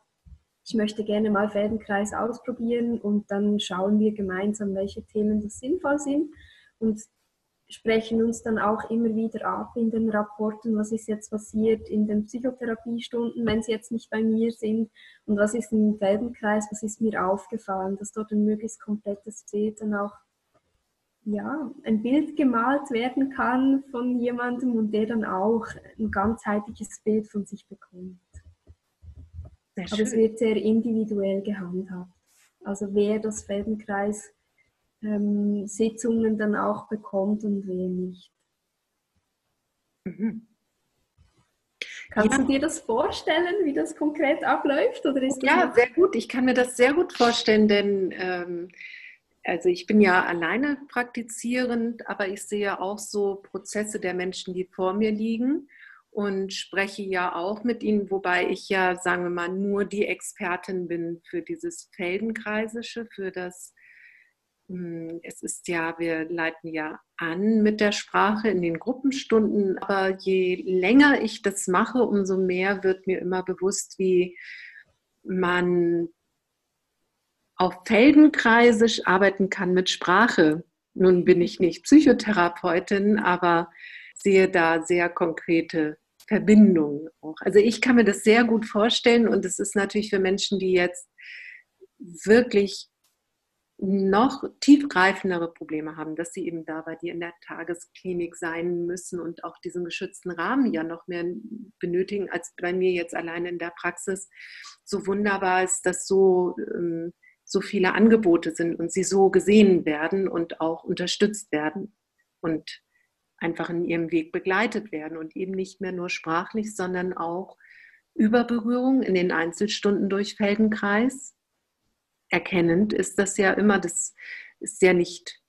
ich möchte gerne mal Fädenkreis ausprobieren und dann schauen wir gemeinsam, welche Themen das sinnvoll sind. Und sprechen uns dann auch immer wieder ab in den Rapporten, was ist jetzt passiert in den Psychotherapiestunden, wenn sie jetzt nicht bei mir sind und was ist im Feldenkreis, was ist mir aufgefallen, dass dort ein möglichst komplettes Bild dann auch ja, ein Bild gemalt werden kann von jemandem und der dann auch ein ganzheitliches Bild von sich bekommt. Aber es wird sehr individuell gehandhabt. Also wer das Feldenkreis ähm, Sitzungen dann auch bekommt und wer nicht.
Mhm.
Kannst ja. du dir das vorstellen, wie das konkret abläuft?
Oder ist ja, sehr gut. Ich kann mir das sehr gut vorstellen, denn ähm, also ich bin ja alleine praktizierend, aber ich sehe auch so Prozesse der Menschen, die vor mir liegen und spreche ja auch mit ihnen, wobei ich ja, sagen wir mal, nur die Expertin bin für dieses Feldenkreisische, für das, es ist ja, wir leiten ja an mit der Sprache in den Gruppenstunden, aber je länger ich das mache, umso mehr wird mir immer bewusst, wie man auf Feldenkreisisch arbeiten kann mit Sprache. Nun bin ich nicht Psychotherapeutin, aber sehe da sehr konkrete Verbindungen auch. Also ich kann mir das sehr gut vorstellen und es ist natürlich für Menschen, die jetzt wirklich noch tiefgreifendere Probleme haben, dass sie eben da bei dir in der Tagesklinik sein müssen und auch diesen geschützten Rahmen ja noch mehr benötigen als bei mir jetzt alleine in der Praxis. So wunderbar ist, dass so, ähm, so viele Angebote sind und sie so gesehen werden und auch unterstützt werden. Und einfach in ihrem Weg begleitet werden und eben nicht mehr nur sprachlich, sondern auch über Berührung in den Einzelstunden durch Feldenkreis. Erkennend ist das ja immer, das ist ja nicht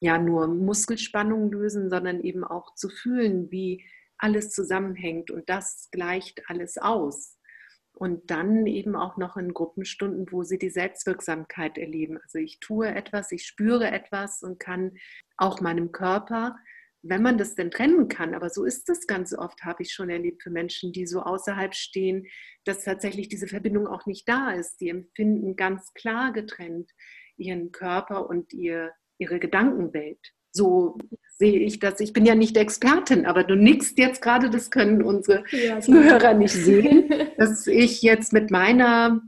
ja nur Muskelspannung lösen, sondern eben auch zu fühlen, wie alles zusammenhängt und das gleicht alles aus. Und dann eben auch noch in Gruppenstunden, wo sie die Selbstwirksamkeit erleben. Also ich tue etwas, ich spüre etwas und kann auch meinem Körper wenn man das denn trennen kann, aber so ist es ganz oft, habe ich schon erlebt für Menschen, die so außerhalb stehen, dass tatsächlich diese Verbindung auch nicht da ist. Die empfinden ganz klar getrennt ihren Körper und ihr, ihre Gedankenwelt. So sehe ich das. Ich bin ja nicht Expertin, aber du nickst jetzt gerade, das können unsere ja, Zuhörer nicht sehen, dass ich jetzt mit meiner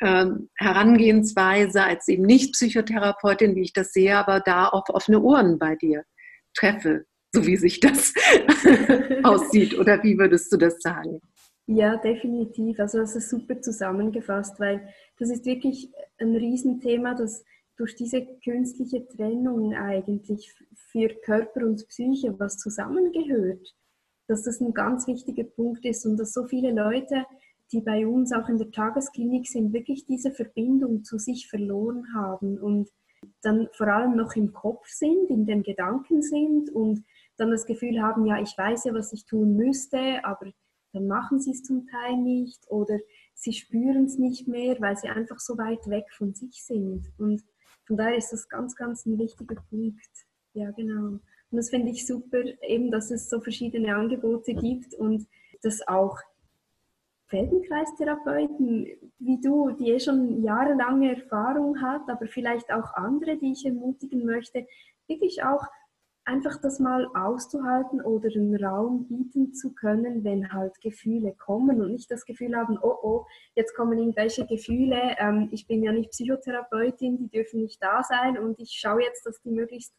ähm, Herangehensweise als eben nicht Psychotherapeutin, wie ich das sehe, aber da auf offene Ohren bei dir treffe, so wie sich das *laughs* aussieht. Oder wie würdest du das sagen?
Ja, definitiv. Also das ist super zusammengefasst, weil das ist wirklich ein Riesenthema, das durch diese künstliche Trennung eigentlich für Körper und Psyche was zusammengehört, dass das ein ganz wichtiger Punkt ist und dass so viele Leute, die bei uns auch in der Tagesklinik sind, wirklich diese Verbindung zu sich verloren haben und dann vor allem noch im Kopf sind, in den Gedanken sind und dann das Gefühl haben, ja, ich weiß ja, was ich tun müsste, aber dann machen sie es zum Teil nicht oder sie spüren es nicht mehr, weil sie einfach so weit weg von sich sind. Und von daher ist das ganz, ganz ein wichtiger Punkt. Ja, genau. Und das finde ich super, eben, dass es so verschiedene Angebote gibt und dass auch Feldenkreistherapeuten wie du, die eh schon jahrelange Erfahrung hat, aber vielleicht auch andere, die ich ermutigen möchte, wirklich auch einfach das mal auszuhalten oder einen Raum bieten zu können, wenn halt Gefühle kommen und nicht das Gefühl haben, oh oh, jetzt kommen irgendwelche Gefühle, ähm, ich bin ja nicht Psychotherapeutin, die dürfen nicht da sein und ich schaue jetzt, dass die möglichst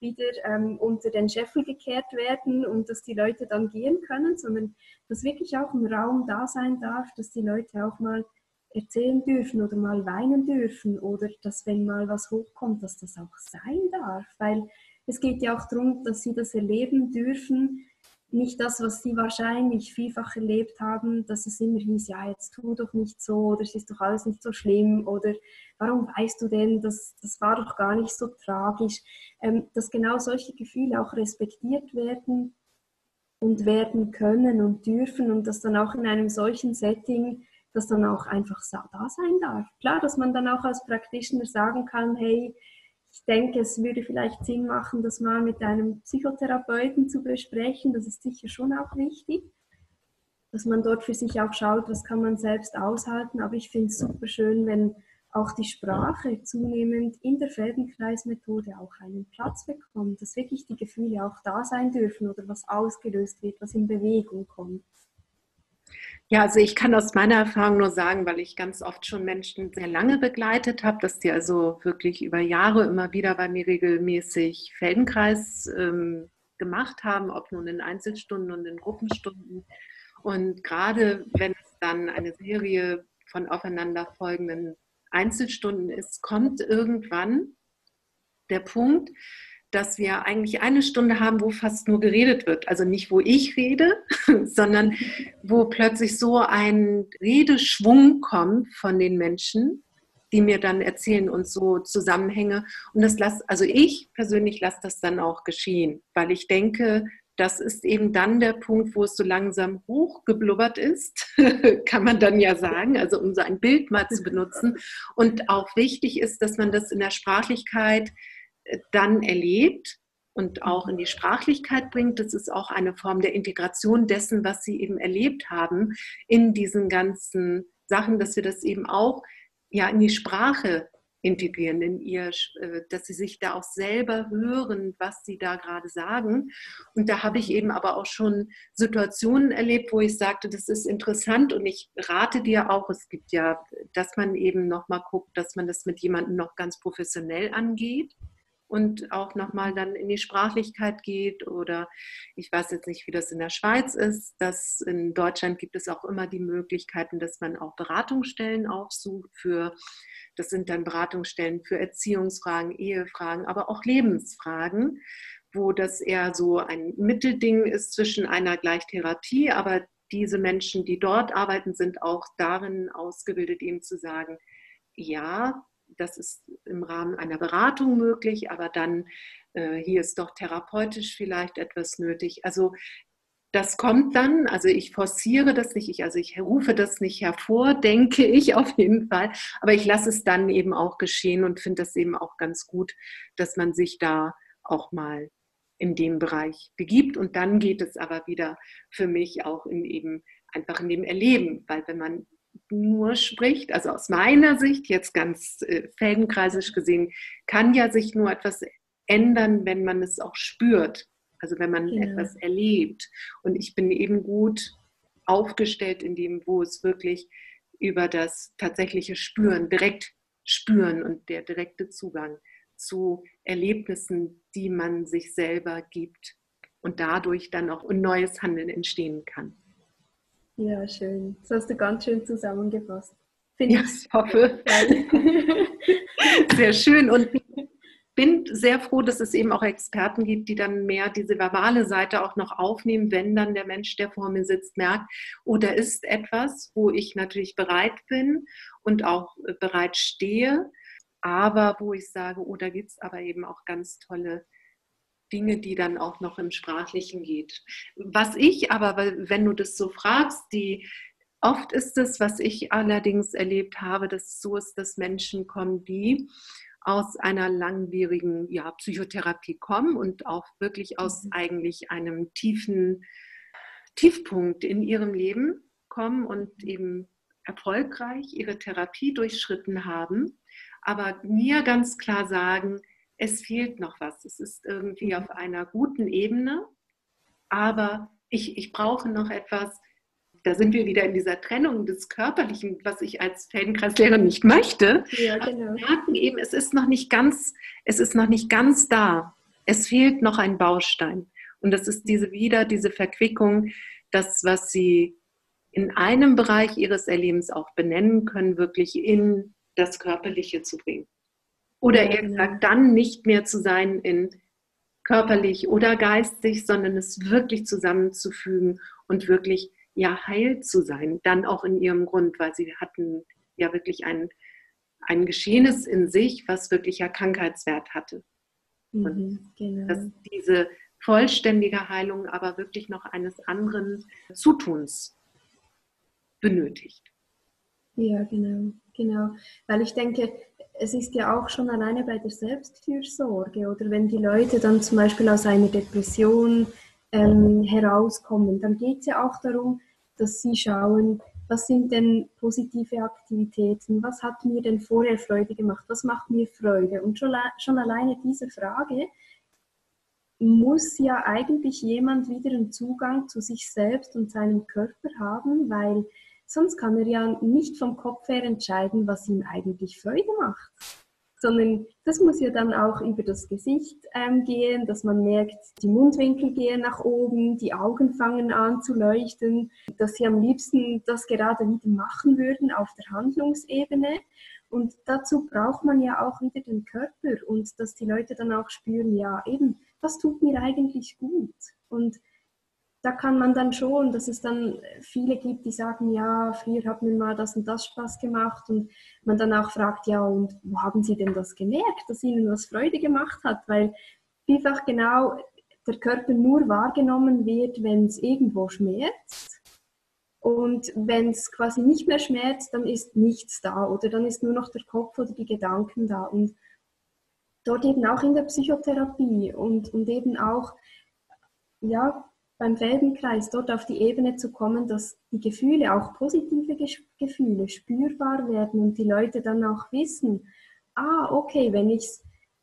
wieder ähm, unter den Scheffel gekehrt werden und dass die Leute dann gehen können, sondern dass wirklich auch ein Raum da sein darf, dass die Leute auch mal erzählen dürfen oder mal weinen dürfen oder dass wenn mal was hochkommt, dass das auch sein darf, weil es geht ja auch darum, dass sie das erleben dürfen, nicht das, was sie wahrscheinlich vielfach erlebt haben, dass es immer hieß, ja, jetzt tu doch nicht so oder es ist doch alles nicht so schlimm oder warum weißt du denn, das, das war doch gar nicht so tragisch, ähm, dass genau solche Gefühle auch respektiert werden und werden können und dürfen und dass dann auch in einem solchen Setting das dann auch einfach da sein darf. Klar, dass man dann auch als Practitioner sagen kann, hey, ich denke, es würde vielleicht Sinn machen, das mal mit einem Psychotherapeuten zu besprechen. Das ist sicher schon auch wichtig, dass man dort für sich auch schaut, was kann man selbst aushalten. Aber ich finde es super schön, wenn auch die Sprache zunehmend in der Feldenkreismethode auch einen Platz bekommt, dass wirklich die Gefühle auch da sein dürfen oder was ausgelöst wird, was in Bewegung kommt.
Ja, also ich kann aus meiner Erfahrung nur sagen, weil ich ganz oft schon Menschen sehr lange begleitet habe, dass die also wirklich über Jahre immer wieder bei mir regelmäßig Feldenkreis ähm, gemacht haben, ob nun in Einzelstunden und in Gruppenstunden. Und gerade wenn es dann eine Serie von aufeinanderfolgenden Einzelstunden ist, kommt irgendwann der Punkt, dass wir eigentlich eine Stunde haben, wo fast nur geredet wird. Also nicht, wo ich rede, *laughs* sondern wo plötzlich so ein Redeschwung kommt von den Menschen, die mir dann erzählen und so Zusammenhänge. Und das lasse, also ich persönlich lasse das dann auch geschehen, weil ich denke, das ist eben dann der Punkt, wo es so langsam hochgeblubbert ist, *laughs* kann man dann ja sagen, also um so ein Bild mal zu benutzen. Und auch wichtig ist, dass man das in der Sprachlichkeit dann erlebt und auch in die Sprachlichkeit bringt. Das ist auch eine Form der Integration dessen, was sie eben erlebt haben in diesen ganzen Sachen, dass wir das eben auch ja in die Sprache integrieren in ihr, äh, dass sie sich da auch selber hören, was sie da gerade sagen. Und da habe ich eben aber auch schon Situationen erlebt, wo ich sagte, das ist interessant und ich rate dir auch, es gibt ja, dass man eben nochmal guckt, dass man das mit jemandem noch ganz professionell angeht und auch nochmal dann in die Sprachlichkeit geht oder ich weiß jetzt nicht, wie das in der Schweiz ist, dass in Deutschland gibt es auch immer die Möglichkeiten, dass man auch Beratungsstellen aufsucht für das sind dann Beratungsstellen für Erziehungsfragen, Ehefragen, aber auch Lebensfragen, wo das eher so ein Mittelding ist zwischen einer Gleichtherapie, aber diese Menschen, die dort arbeiten, sind auch darin ausgebildet, eben zu sagen, ja, das ist im Rahmen einer Beratung möglich, aber dann äh, hier ist doch therapeutisch vielleicht etwas nötig. Also das kommt dann, also ich forciere das nicht, ich, also ich rufe das nicht hervor, denke ich *laughs* auf jeden Fall, aber ich lasse es dann eben auch geschehen und finde das eben auch ganz gut, dass man sich da auch mal in dem Bereich begibt und dann geht es aber wieder für mich auch in eben einfach in dem Erleben, weil wenn man nur spricht, also aus meiner Sicht jetzt ganz äh, feldenkreisisch gesehen, kann ja sich nur etwas ändern, wenn man es auch spürt. Also wenn man ja. etwas erlebt. Und ich bin eben gut aufgestellt in dem, wo es wirklich über das tatsächliche Spüren, direkt spüren und der direkte Zugang zu Erlebnissen, die man sich selber gibt und dadurch dann auch ein neues Handeln entstehen kann.
Ja, schön. Das hast du ganz schön zusammengefasst.
Finde ja, ich hoffe. Sehr schön. Und bin sehr froh, dass es eben auch Experten gibt, die dann mehr diese verbale Seite auch noch aufnehmen, wenn dann der Mensch, der vor mir sitzt, merkt, oh, da ist etwas, wo ich natürlich bereit bin und auch bereit stehe, aber wo ich sage, oh, da gibt es aber eben auch ganz tolle Dinge, die dann auch noch im Sprachlichen geht. Was ich aber, wenn du das so fragst, die oft ist es, was ich allerdings erlebt habe, dass es so ist, dass Menschen kommen, die aus einer langwierigen ja, Psychotherapie kommen und auch wirklich aus mhm. eigentlich einem tiefen Tiefpunkt in ihrem Leben kommen und eben erfolgreich ihre Therapie durchschritten haben, aber mir ganz klar sagen, es fehlt noch was. Es ist irgendwie mhm. auf einer guten Ebene, aber ich, ich brauche noch etwas, da sind wir wieder in dieser Trennung des Körperlichen, was ich als Feldenkreislehrer nicht möchte. Ja, genau. Wir merken eben, es ist noch nicht ganz, es ist noch nicht ganz da. Es fehlt noch ein Baustein. Und das ist diese wieder diese Verquickung, das, was sie in einem Bereich ihres Erlebens auch benennen können, wirklich in das Körperliche zu bringen. Oder eher genau. gesagt, dann nicht mehr zu sein in körperlich oder geistig, sondern es wirklich zusammenzufügen und wirklich ja heil zu sein, dann auch in ihrem Grund, weil sie hatten ja wirklich ein, ein Geschehenes in sich, was wirklich ja Krankheitswert hatte. Mhm, genau. dass diese vollständige Heilung aber wirklich noch eines anderen Zutuns benötigt.
Ja, genau, genau. Weil ich denke, es ist ja auch schon alleine bei der Selbstfürsorge oder? Wenn die Leute dann zum Beispiel aus einer Depression ähm, herauskommen, dann geht es ja auch darum, dass sie schauen, was sind denn positive Aktivitäten, was hat mir denn vorher Freude gemacht, was macht mir Freude. Und schon, schon alleine diese Frage muss ja eigentlich jemand wieder einen Zugang zu sich selbst und seinem Körper haben, weil sonst kann er ja nicht vom Kopf her entscheiden, was ihm eigentlich Freude macht sondern das muss ja dann auch über das Gesicht ähm, gehen, dass man merkt, die Mundwinkel gehen nach oben, die Augen fangen an zu leuchten, dass sie am liebsten das gerade wieder machen würden auf der Handlungsebene. Und dazu braucht man ja auch wieder den Körper und dass die Leute dann auch spüren, ja eben, was tut mir eigentlich gut? Und da kann man dann schon, dass es dann viele gibt, die sagen, ja, früher hat mir mal das und das Spaß gemacht und man dann auch fragt, ja, und wo haben Sie denn das gemerkt, dass Ihnen was Freude gemacht hat? Weil vielfach genau der Körper nur wahrgenommen wird, wenn es irgendwo schmerzt. Und wenn es quasi nicht mehr schmerzt, dann ist nichts da oder dann ist nur noch der Kopf oder die Gedanken da. Und dort eben auch in der Psychotherapie und, und eben auch, ja, beim Feldenkreis dort auf die Ebene zu kommen, dass die Gefühle, auch positive Gefühle, spürbar werden und die Leute dann auch wissen, ah, okay, wenn ich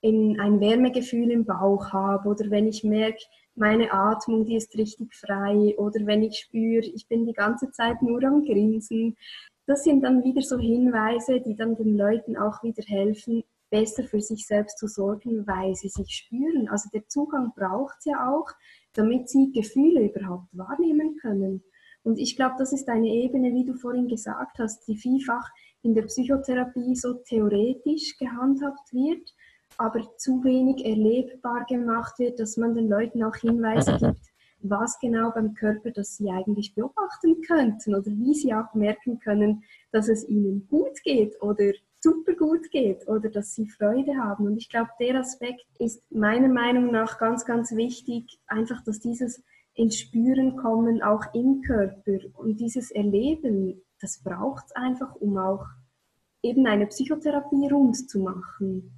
in ein Wärmegefühl im Bauch habe oder wenn ich merke, meine Atmung, die ist richtig frei oder wenn ich spüre, ich bin die ganze Zeit nur am Grinsen. Das sind dann wieder so Hinweise, die dann den Leuten auch wieder helfen, besser für sich selbst zu sorgen, weil sie sich spüren. Also der Zugang braucht es ja auch, damit sie Gefühle überhaupt wahrnehmen können. Und ich glaube, das ist eine Ebene, wie du vorhin gesagt hast, die vielfach in der Psychotherapie so theoretisch gehandhabt wird, aber zu wenig erlebbar gemacht wird, dass man den Leuten auch Hinweise *laughs* gibt, was genau beim Körper, das sie eigentlich beobachten könnten oder wie sie auch merken können, dass es ihnen gut geht oder super gut geht oder dass sie Freude haben. Und ich glaube, der Aspekt ist meiner Meinung nach ganz, ganz wichtig, einfach, dass dieses ins Spüren kommen, auch im Körper und dieses Erleben, das braucht es einfach, um auch eben eine Psychotherapie rund zu machen.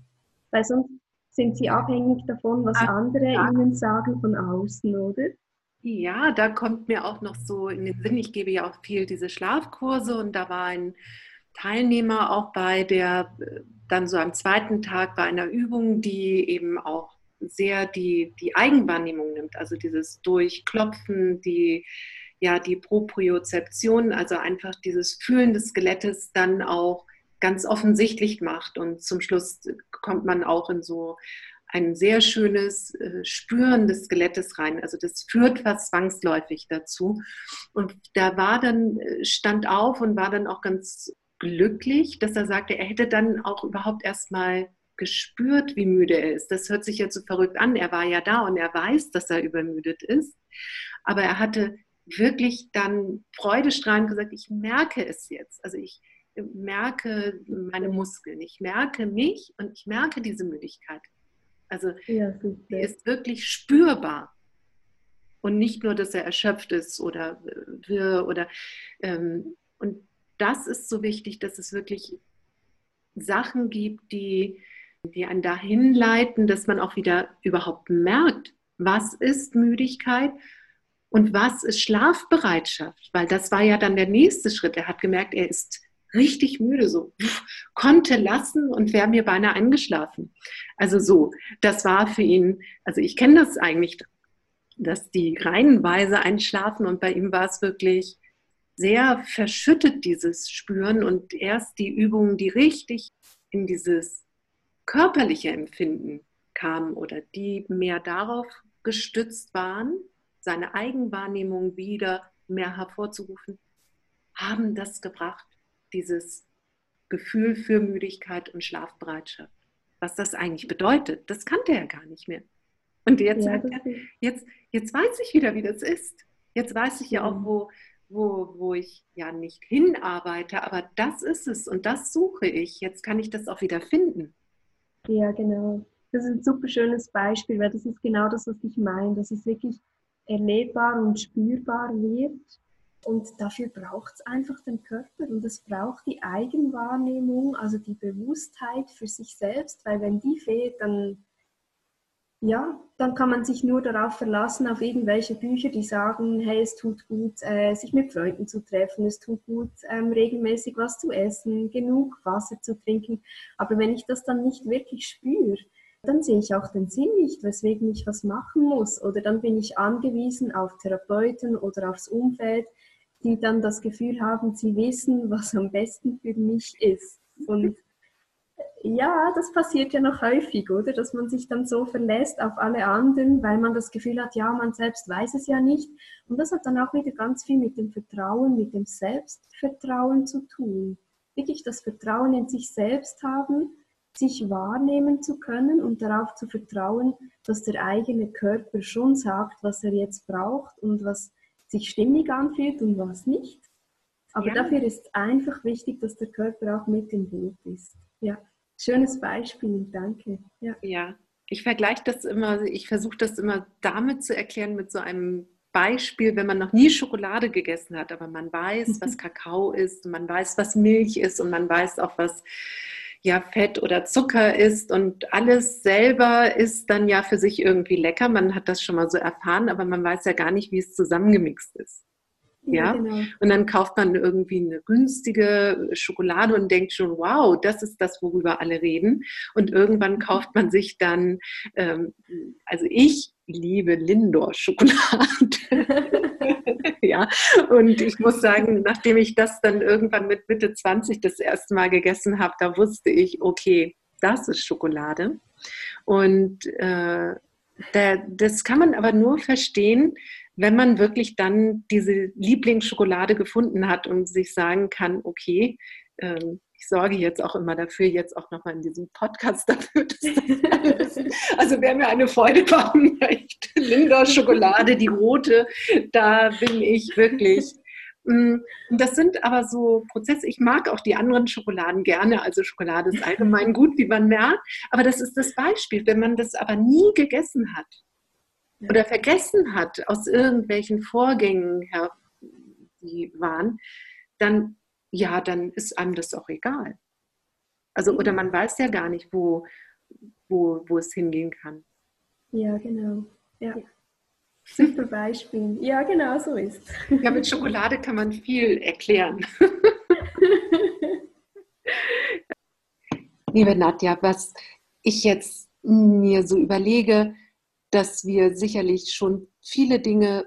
Weil sonst sind sie abhängig davon, was ah, andere ja. ihnen sagen von außen, oder?
Ja, da kommt mir auch noch so in den Sinn, ich gebe ja auch viel diese Schlafkurse und da war ein Teilnehmer auch bei der dann so am zweiten Tag bei einer Übung, die eben auch sehr die, die Eigenwahrnehmung nimmt, also dieses Durchklopfen, die, ja, die Propriozeption, also einfach dieses Fühlen des Skelettes dann auch ganz offensichtlich macht. Und zum Schluss kommt man auch in so ein sehr schönes äh, Spüren des Skelettes rein. Also das führt was zwangsläufig dazu. Und da war dann, äh, stand auf und war dann auch ganz glücklich, dass er sagte, er hätte dann auch überhaupt erst mal gespürt, wie müde er ist. Das hört sich jetzt so verrückt an. Er war ja da und er weiß, dass er übermüdet ist. Aber er hatte wirklich dann freudestrahlend gesagt, ich merke es jetzt. Also ich merke meine Muskeln, ich merke mich und ich merke diese Müdigkeit. Also ja, die ist wirklich spürbar. Und nicht nur, dass er erschöpft ist oder wir oder ähm, und das ist so wichtig, dass es wirklich Sachen gibt, die, die einen dahin leiten, dass man auch wieder überhaupt merkt, was ist Müdigkeit und was ist Schlafbereitschaft. Weil das war ja dann der nächste Schritt. Er hat gemerkt, er ist richtig müde, so konnte lassen und wäre mir beinahe eingeschlafen. Also so, das war für ihn, also ich kenne das eigentlich, dass die reihenweise einschlafen und bei ihm war es wirklich sehr verschüttet, dieses Spüren und erst die Übungen, die richtig in dieses körperliche Empfinden kamen oder die mehr darauf gestützt waren, seine Eigenwahrnehmung wieder mehr hervorzurufen, haben das gebracht dieses Gefühl für Müdigkeit und Schlafbereitschaft. Was das eigentlich bedeutet, das kannte er gar nicht mehr. Und jetzt ja, er, jetzt, jetzt weiß ich wieder, wie das ist. Jetzt weiß ich ja auch, wo, wo, wo ich ja nicht hinarbeite, aber das ist es und das suche ich. Jetzt kann ich das auch wieder finden.
Ja, genau. Das ist ein super schönes Beispiel, weil das ist genau das, was ich meine, dass es wirklich erlebbar und spürbar wird und dafür braucht es einfach den Körper und es braucht die Eigenwahrnehmung, also die Bewusstheit für sich selbst, weil wenn die fehlt, dann, ja, dann kann man sich nur darauf verlassen, auf irgendwelche Bücher, die sagen, hey, es tut gut, äh, sich mit Freunden zu treffen, es tut gut, ähm, regelmäßig was zu essen, genug Wasser zu trinken. Aber wenn ich das dann nicht wirklich spüre, dann sehe ich auch den Sinn nicht, weswegen ich was machen muss. Oder dann bin ich angewiesen auf Therapeuten oder aufs Umfeld, die dann das Gefühl haben, sie wissen, was am besten für mich ist. Und ja, das passiert ja noch häufig, oder? Dass man sich dann so verlässt auf alle anderen, weil man das Gefühl hat, ja, man selbst weiß es ja nicht. Und das hat dann auch wieder ganz viel mit dem Vertrauen, mit dem Selbstvertrauen zu tun. wirklich das Vertrauen in sich selbst haben, sich wahrnehmen zu können und darauf zu vertrauen, dass der eigene Körper schon sagt, was er jetzt braucht und was sich stimmig anfühlt und was nicht. Aber ja. dafür ist einfach wichtig, dass der Körper auch mit im Boot ist. Ja, schönes Beispiel, danke.
Ja, ja. ich vergleiche das immer, ich versuche das immer damit zu erklären mit so einem Beispiel, wenn man noch nie Schokolade gegessen hat, aber man weiß, was *laughs* Kakao ist, man weiß, was Milch ist und man weiß auch, was ja Fett oder Zucker ist und alles selber ist dann ja für sich irgendwie lecker. Man hat das schon mal so erfahren, aber man weiß ja gar nicht, wie es zusammengemixt ist. Ja, ja? Genau. und dann kauft man irgendwie eine günstige Schokolade und denkt schon, wow, das ist das, worüber alle reden. Und irgendwann mhm. kauft man sich dann, ähm, also ich liebe Lindor-Schokolade. *laughs* ja, und ich muss sagen, nachdem ich das dann irgendwann mit Mitte 20 das erste Mal gegessen habe, da wusste ich, okay, das ist Schokolade. Und äh, da, das kann man aber nur verstehen, wenn man wirklich dann diese Lieblingsschokolade gefunden hat und sich sagen kann, okay, ähm, ich sorge jetzt auch immer dafür, jetzt auch nochmal in diesem Podcast *laughs* dafür, dass das *laughs* Also wer mir eine Freude machen möchte, Linda Schokolade, die rote, da bin ich wirklich. Mm, und das sind aber so Prozesse. Ich mag auch die anderen Schokoladen gerne. Also Schokolade ist allgemein gut, wie man merkt. Aber das ist das Beispiel. Wenn man das aber nie gegessen hat oder vergessen hat aus irgendwelchen Vorgängen her, die waren, dann ja, dann ist einem das auch egal. Also, oder man weiß ja gar nicht, wo, wo, wo es hingehen kann.
Ja, genau. Ja. Super Beispiel. Ja, genau so ist.
Ja, mit Schokolade kann man viel erklären. *laughs* Liebe Nadja, was ich jetzt mir so überlege, dass wir sicherlich schon viele Dinge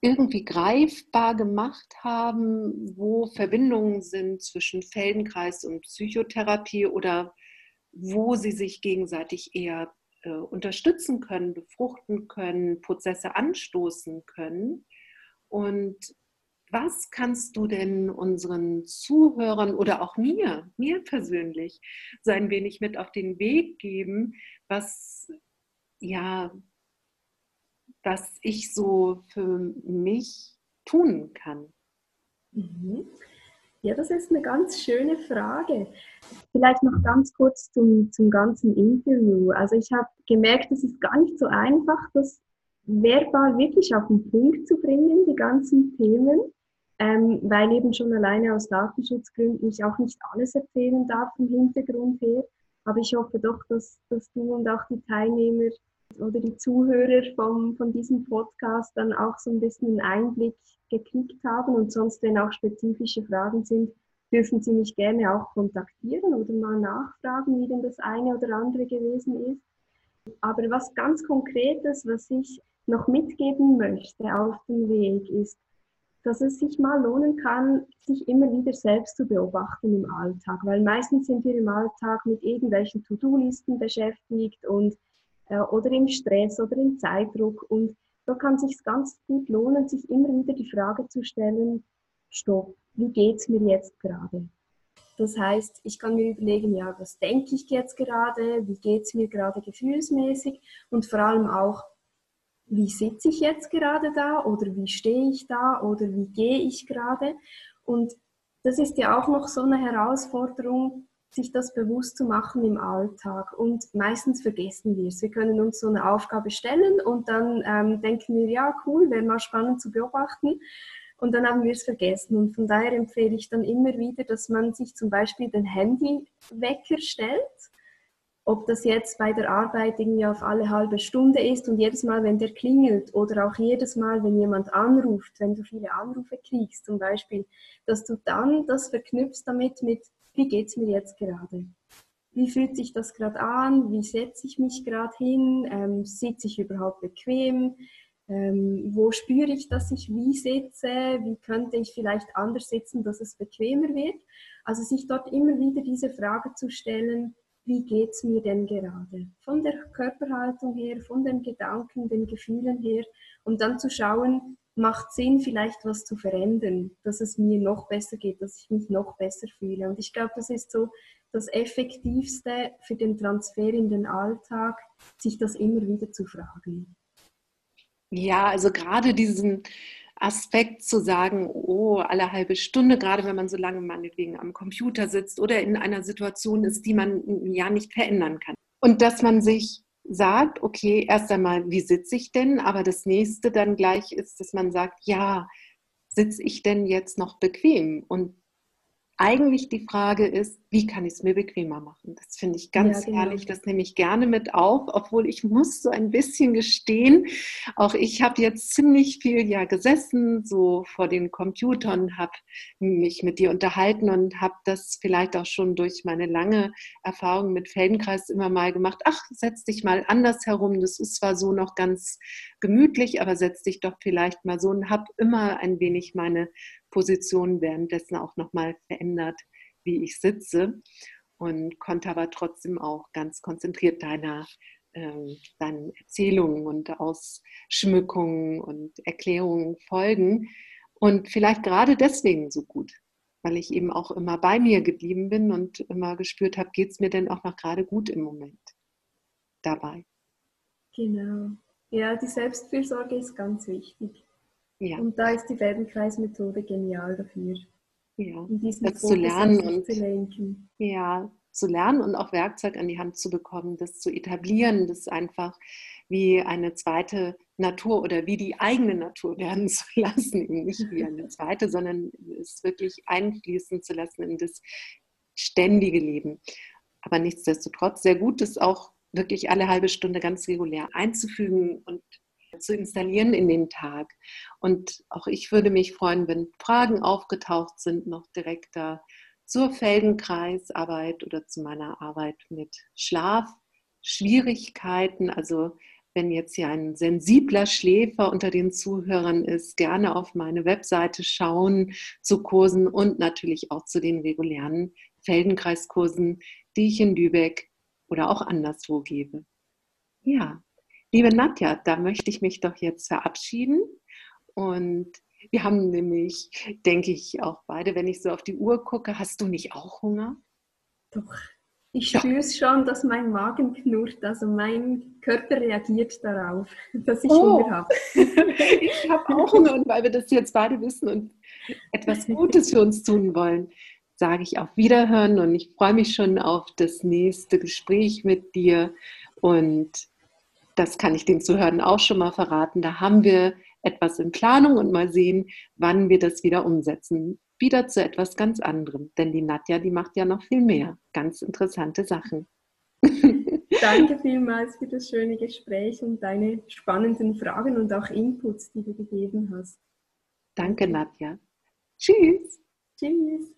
irgendwie greifbar gemacht haben, wo Verbindungen sind zwischen Feldenkreis und Psychotherapie oder wo sie sich gegenseitig eher äh, unterstützen können, befruchten können, Prozesse anstoßen können. Und was kannst du denn unseren Zuhörern oder auch mir, mir persönlich, so ein wenig mit auf den Weg geben, was ja, was ich so für mich tun kann?
Mhm. Ja, das ist eine ganz schöne Frage. Vielleicht noch ganz kurz zum, zum ganzen Interview. Also ich habe gemerkt, es ist gar nicht so einfach, das verbal wirklich auf den Punkt zu bringen, die ganzen Themen, ähm, weil eben schon alleine aus Datenschutzgründen ich auch nicht alles erzählen darf vom Hintergrund her. Aber ich hoffe doch, dass, dass du und auch die Teilnehmer oder die Zuhörer vom, von diesem Podcast dann auch so ein bisschen einen Einblick gekriegt haben und sonst, wenn auch spezifische Fragen sind, dürfen Sie mich gerne auch kontaktieren oder mal nachfragen, wie denn das eine oder andere gewesen ist. Aber was ganz Konkretes, was ich noch mitgeben möchte auf dem Weg, ist, dass es sich mal lohnen kann, sich immer wieder selbst zu beobachten im Alltag, weil meistens sind wir im Alltag mit irgendwelchen To-Do-Listen beschäftigt und äh, oder im Stress oder im Zeitdruck. Und da kann es sich ganz gut lohnen, sich immer wieder die Frage zu stellen, stopp, wie geht es mir jetzt gerade? Das heißt, ich kann mir überlegen, ja, was denke ich jetzt gerade, wie geht es mir gerade gefühlsmäßig und vor allem auch, wie sitze ich jetzt gerade da oder wie stehe ich da oder wie gehe ich gerade. Und das ist ja auch noch so eine Herausforderung, sich das bewusst zu machen im Alltag. Und meistens vergessen wir es. Wir können uns so eine Aufgabe stellen und dann ähm, denken wir, ja, cool, wäre mal spannend zu beobachten. Und dann haben wir es vergessen. Und von daher empfehle ich dann immer wieder, dass man sich zum Beispiel den Handywecker stellt. Ob das jetzt bei der Arbeit irgendwie auf alle halbe Stunde ist und jedes Mal, wenn der klingelt oder auch jedes Mal, wenn jemand anruft, wenn du viele Anrufe kriegst zum Beispiel, dass du dann das verknüpfst damit mit, wie geht es mir jetzt gerade? Wie fühlt sich das gerade an? Wie setze ich mich gerade hin? Ähm, sitze ich überhaupt bequem? Ähm, wo spüre ich, dass ich wie sitze? Wie könnte ich vielleicht anders sitzen, dass es bequemer wird? Also sich dort immer wieder diese Frage zu stellen, wie geht es mir denn gerade? Von der Körperhaltung her, von den Gedanken, den Gefühlen her und dann zu schauen, macht Sinn, vielleicht was zu verändern, dass es mir noch besser geht, dass ich mich noch besser fühle. Und ich glaube, das ist so das Effektivste für den Transfer in den Alltag, sich das immer wieder zu fragen.
Ja, also gerade diesen Aspekt zu sagen, oh, alle halbe Stunde, gerade wenn man so lange meinetwegen am Computer sitzt oder in einer Situation ist, die man ja nicht verändern kann. Und dass man sich sagt, okay, erst einmal, wie sitze ich denn? Aber das nächste dann gleich ist, dass man sagt, ja, sitze ich denn jetzt noch bequem? Und eigentlich die Frage ist, wie kann ich es mir bequemer machen? Das finde ich ganz ja, genau. herrlich, das nehme ich gerne mit auf, obwohl ich muss so ein bisschen gestehen, auch ich habe jetzt ziemlich viel ja gesessen, so vor den Computern, habe mich mit dir unterhalten und habe das vielleicht auch schon durch meine lange Erfahrung mit Feldenkreis immer mal gemacht. Ach, setz dich mal anders herum, das ist zwar so noch ganz gemütlich, aber setz dich doch vielleicht mal so und habe immer ein wenig meine Position währenddessen auch nochmal verändert, wie ich sitze und konnte aber trotzdem auch ganz konzentriert deiner äh, deinen Erzählungen und Ausschmückungen und Erklärungen folgen. Und vielleicht gerade deswegen so gut, weil ich eben auch immer bei mir geblieben bin und immer gespürt habe, geht es mir denn auch noch gerade gut im Moment dabei.
Genau. Ja, die Selbstfürsorge ist ganz wichtig. Ja. Und da ist die Feldenkreismethode genial dafür.
Ja, das zu lernen und zu lenken. Ja, zu lernen und auch Werkzeug an die Hand zu bekommen, das zu etablieren, das einfach wie eine zweite Natur oder wie die eigene Natur *laughs* werden zu lassen, eben nicht wie eine *laughs* zweite, sondern es wirklich einfließen zu lassen in das ständige Leben. Aber nichtsdestotrotz sehr gut, das auch wirklich alle halbe Stunde ganz regulär einzufügen und zu installieren in den Tag. Und auch ich würde mich freuen, wenn Fragen aufgetaucht sind, noch direkter zur Feldenkreisarbeit oder zu meiner Arbeit mit Schlafschwierigkeiten. Also wenn jetzt hier ein sensibler Schläfer unter den Zuhörern ist, gerne auf meine Webseite schauen zu Kursen und natürlich auch zu den regulären Feldenkreiskursen, die ich in Lübeck oder auch anderswo gebe. Ja, Liebe Nadja, da möchte ich mich doch jetzt verabschieden. Und wir haben nämlich, denke ich, auch beide, wenn ich so auf die Uhr gucke, hast du nicht auch Hunger?
Doch. Ich spüre es schon, dass mein Magen knurrt. Also mein Körper reagiert darauf, *laughs* dass ich oh. Hunger habe. *laughs*
ich habe auch Hunger und weil wir das jetzt beide wissen und etwas Gutes für uns tun wollen, sage ich auf Wiederhören und ich freue mich schon auf das nächste Gespräch mit dir und das kann ich den Zuhörern auch schon mal verraten. Da haben wir etwas in Planung und mal sehen, wann wir das wieder umsetzen. Wieder zu etwas ganz anderem. Denn die Nadja, die macht ja noch viel mehr. Ganz interessante Sachen. *laughs*
Danke vielmals für das schöne Gespräch und deine spannenden Fragen und auch Inputs, die du gegeben hast.
Danke, Nadja. Tschüss.
Tschüss.